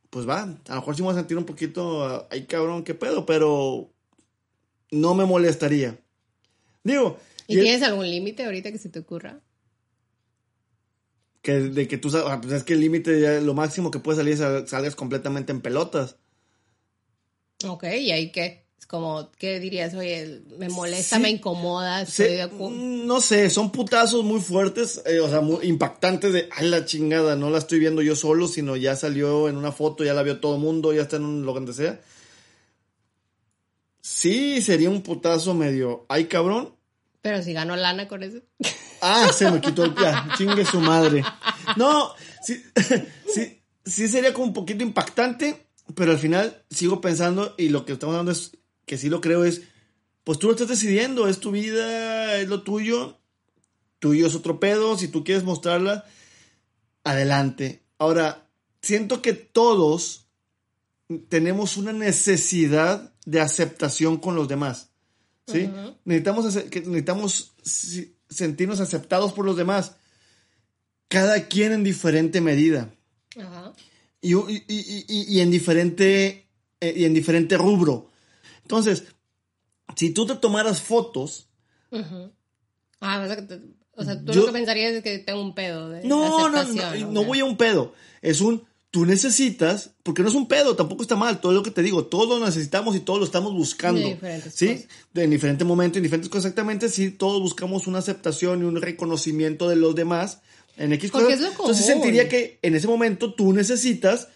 [SPEAKER 2] pues va. A lo mejor sí me voy a sentir un poquito, ah, ay cabrón, qué pedo, pero no me molestaría. Digo,
[SPEAKER 1] ¿Y
[SPEAKER 2] y-
[SPEAKER 1] tienes algún límite ahorita que se te ocurra?
[SPEAKER 2] que de que tú sabes, ah, pues es que el límite, ya lo máximo que puede salir es sal- salgas completamente en pelotas.
[SPEAKER 1] Ok, ¿y ahí qué? Es como, ¿qué dirías? Oye, me molesta,
[SPEAKER 2] Sí.
[SPEAKER 1] me incomoda,
[SPEAKER 2] Se-
[SPEAKER 1] estoy de acuerdo.
[SPEAKER 2] mm, no sé, son putazos muy fuertes, eh, o sea, muy impactantes de, ay la chingada, no la estoy viendo yo solo, sino ya salió en una foto, ya la vio todo el mundo, ya está en un, lo que sea. Sí, sería un putazo medio, ay cabrón.
[SPEAKER 1] Pero si gano lana con eso.
[SPEAKER 2] Ah, se me quitó el pie, chingue su madre. No, sí, sí, sí sería como un poquito impactante, pero al final sigo pensando y lo que estamos hablando es, que sí lo creo es, pues tú lo estás decidiendo, es tu vida, es lo tuyo, tuyo es otro pedo, si tú quieres mostrarla, adelante. Ahora, siento que todos tenemos una necesidad de aceptación con los demás. ¿Sí? Necesitamos, necesitamos si- sentirnos aceptados por los demás. Cada quien en diferente medida. Y- y- y- y en diferente. eh, y en diferente rubro. Entonces, si tú te tomaras fotos.
[SPEAKER 1] Ujú. Ah, o sea, te- o sea, tú
[SPEAKER 2] Yo-
[SPEAKER 1] lo que pensarías es que tengo un pedo de
[SPEAKER 2] No, no, no,
[SPEAKER 1] ¿no?
[SPEAKER 2] no voy a un pedo. Es un. Tú necesitas, porque no es un pedo, tampoco está mal, todo lo que te digo, todos lo necesitamos y todos lo estamos buscando.
[SPEAKER 1] Diferentes
[SPEAKER 2] ¿Sí?
[SPEAKER 1] cosas.
[SPEAKER 2] En diferente momento, en diferentes cosas, exactamente, sí, todos buscamos una aceptación y un reconocimiento de los demás en X cosas. Entonces sentiría que en ese momento tú necesitas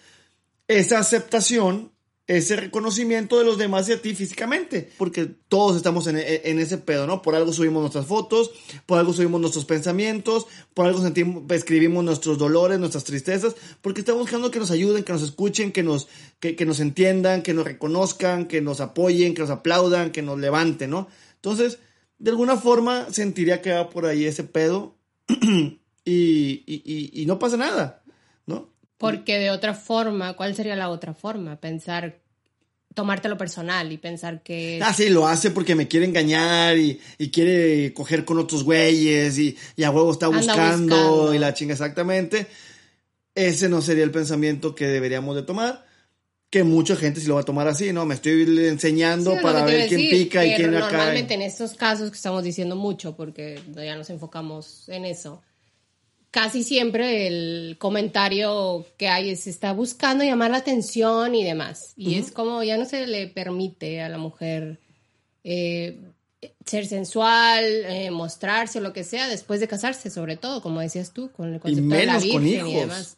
[SPEAKER 2] esa aceptación, ese reconocimiento de los demás y a ti físicamente, porque todos estamos en, en- ese pedo, ¿no? Por algo subimos nuestras fotos, por algo subimos nuestros pensamientos, por algo sentimos, escribimos nuestros dolores, nuestras tristezas, porque estamos buscando que nos ayuden, que nos escuchen, que nos, que, que nos entiendan, que nos reconozcan, que nos apoyen, que nos aplaudan, que nos levanten, ¿no? Entonces, de alguna forma sentiría que va por ahí ese pedo y, y- y- no pasa nada.
[SPEAKER 1] Porque de otra forma, ¿cuál sería la otra forma? Pensar, tomártelo personal y pensar que...
[SPEAKER 2] Ah, sí, lo hace porque me quiere engañar y, y quiere coger con otros güeyes y, y a huevo está buscando,
[SPEAKER 1] buscando.
[SPEAKER 2] y la chinga exactamente. Ese no sería el pensamiento que deberíamos de tomar. Que mucha gente sí lo va a tomar así, ¿no? Me estoy enseñando
[SPEAKER 1] Sí, es lo
[SPEAKER 2] para ver quién
[SPEAKER 1] decir,
[SPEAKER 2] pica y quién acá.
[SPEAKER 1] Normalmente en estos casos que estamos diciendo mucho, porque ya nos enfocamos en eso, casi siempre el comentario que hay es está buscando llamar la atención y demás. Y es como ya no se le permite a la mujer eh, ser sensual, eh, mostrarse, lo que sea, después de casarse, sobre todo, como decías tú, con el concepto de la
[SPEAKER 2] menos con
[SPEAKER 1] virgen y
[SPEAKER 2] hijos.
[SPEAKER 1] demás.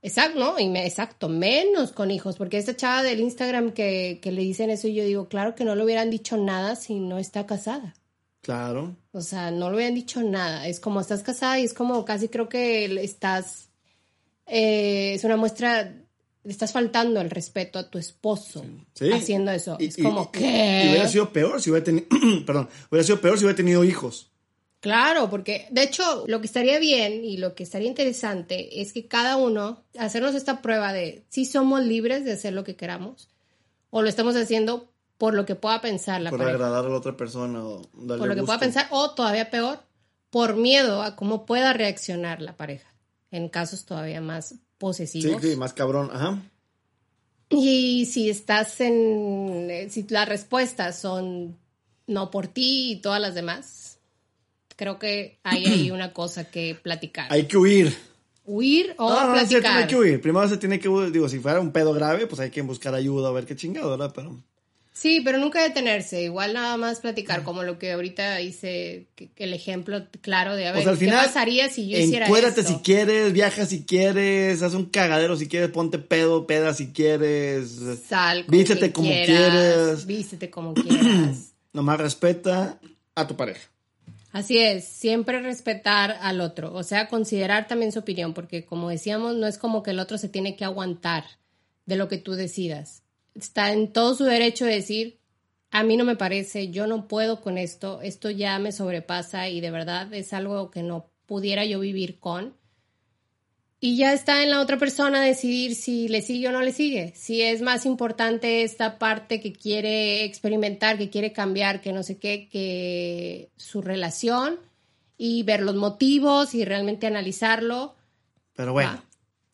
[SPEAKER 1] Exacto, ¿no? Y me- exacto, menos con hijos, porque esta chava del Instagram que, que le dicen eso, y yo digo, claro que no le hubieran dicho nada si no está casada.
[SPEAKER 2] Claro.
[SPEAKER 1] O sea, no le hubieran dicho nada. Es como estás casada y es como casi creo que estás. eh, es una muestra. Le estás faltando el respeto a tu esposo
[SPEAKER 2] Sí.
[SPEAKER 1] haciendo eso.
[SPEAKER 2] Y-
[SPEAKER 1] es como que.
[SPEAKER 2] Y hubiera sido peor si hubiera tenido, perdón, hubiera sido peor si hubiera tenido hijos.
[SPEAKER 1] Claro, porque de hecho lo que estaría bien y lo que estaría interesante es que cada uno hacernos esta prueba de si somos libres de hacer lo que queramos o lo estamos haciendo por lo que pueda pensar la
[SPEAKER 2] por
[SPEAKER 1] pareja.
[SPEAKER 2] agradar a la otra persona o darle
[SPEAKER 1] por lo que
[SPEAKER 2] gusto.
[SPEAKER 1] pueda pensar, o todavía peor, por miedo a cómo pueda reaccionar la pareja, en casos todavía más
[SPEAKER 2] Sí,
[SPEAKER 1] posesivos.
[SPEAKER 2] sí, más cabrón, ajá.
[SPEAKER 1] Y si estás en, eh, si las respuestas son no por ti y todas las demás, creo que ahí hay una cosa que platicar.
[SPEAKER 2] Hay que huir.
[SPEAKER 1] Huir o
[SPEAKER 2] no, no,
[SPEAKER 1] platicar.
[SPEAKER 2] no hay que huir. Primero se tiene que huir. Digo, si fuera un pedo grave, pues hay que buscar ayuda, a ver qué chingado, ¿verdad? Pero.
[SPEAKER 1] Sí, pero nunca detenerse, igual nada más platicar, como lo que ahorita hice, que- el ejemplo claro de, a ver,
[SPEAKER 2] o sea, al
[SPEAKER 1] ¿qué pasaría si yo hiciera esto?
[SPEAKER 2] si quieres, viaja si quieres, haz un cagadero si quieres, ponte pedo, peda si quieres.
[SPEAKER 1] Sal con
[SPEAKER 2] Vístete
[SPEAKER 1] quien
[SPEAKER 2] como
[SPEAKER 1] quieras,
[SPEAKER 2] quieras.
[SPEAKER 1] Vístete como quieras.
[SPEAKER 2] Nomás respeta a tu pareja.
[SPEAKER 1] Así es, siempre respetar al otro, o sea, considerar también su opinión, porque como decíamos, no es como que el otro se tiene que aguantar de lo que tú decidas. Está en todo su derecho de decir, a mí no me parece, yo no puedo con esto, esto ya me sobrepasa y de verdad es algo que no pudiera yo vivir con. Y ya está en la otra persona decidir si le sigue o no le sigue. Si es más importante esta parte que quiere experimentar, que quiere cambiar, que no sé qué, que su relación y ver los motivos y realmente analizarlo.
[SPEAKER 2] Pero bueno.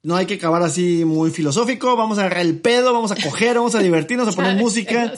[SPEAKER 2] No hay que acabar así muy filosófico. Vamos a agarrar el pedo, vamos a coger, vamos a divertirnos, a poner música.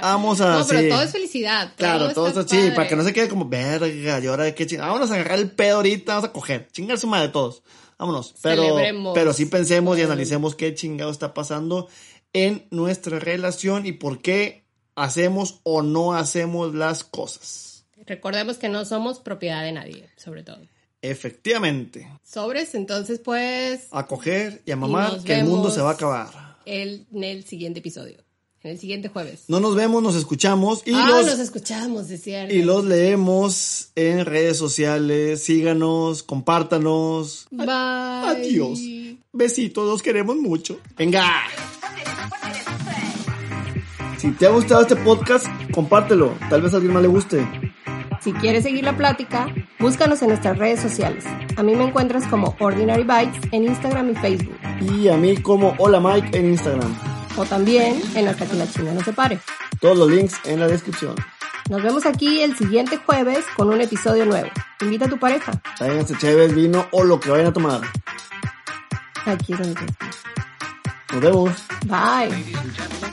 [SPEAKER 2] Vamos a-
[SPEAKER 1] No, pero
[SPEAKER 2] sí.
[SPEAKER 1] todo es felicidad.
[SPEAKER 2] Claro, todo
[SPEAKER 1] está
[SPEAKER 2] esto sí, para que no se quede como, verga, y ahora de qué chingada. Vámonos a agarrar el pedo ahorita, vamos a coger. Chingar su madre todos. Vámonos. Pero,
[SPEAKER 1] Celebremos.
[SPEAKER 2] pero sí pensemos y analicemos qué chingado está pasando en nuestra relación y por qué hacemos o no hacemos las cosas.
[SPEAKER 1] Recordemos que no somos propiedad de nadie, sobre todo.
[SPEAKER 2] Efectivamente.
[SPEAKER 1] Sobres, entonces, pues,
[SPEAKER 2] A coger y a mamar, que el mundo se va a acabar.
[SPEAKER 1] el, en el siguiente episodio. En el siguiente jueves.
[SPEAKER 2] No nos vemos, nos escuchamos y
[SPEAKER 1] ah,
[SPEAKER 2] los
[SPEAKER 1] nos escuchamos, es cierto.
[SPEAKER 2] y los leemos en redes sociales. Síganos, compártanos.
[SPEAKER 1] Bye.
[SPEAKER 2] Adiós. Besitos, los queremos mucho. Venga. Si te ha gustado este podcast, compártelo. Tal vez a alguien más le guste.
[SPEAKER 1] Si quieres seguir la plática, búscanos en nuestras redes sociales. A mí me encuentras como Ordinary Bites en Instagram y Facebook.
[SPEAKER 2] Y a mí como Hola Mike en Instagram.
[SPEAKER 1] O también en Hasta que la China no se pare.
[SPEAKER 2] Todos los links en la descripción.
[SPEAKER 1] Nos vemos aquí el siguiente jueves con un episodio nuevo. Invita a tu pareja.
[SPEAKER 2] Tráiganse chéves, vino o lo que vayan a tomar.
[SPEAKER 1] Aquí es donde te-
[SPEAKER 2] Nos vemos.
[SPEAKER 1] Bye.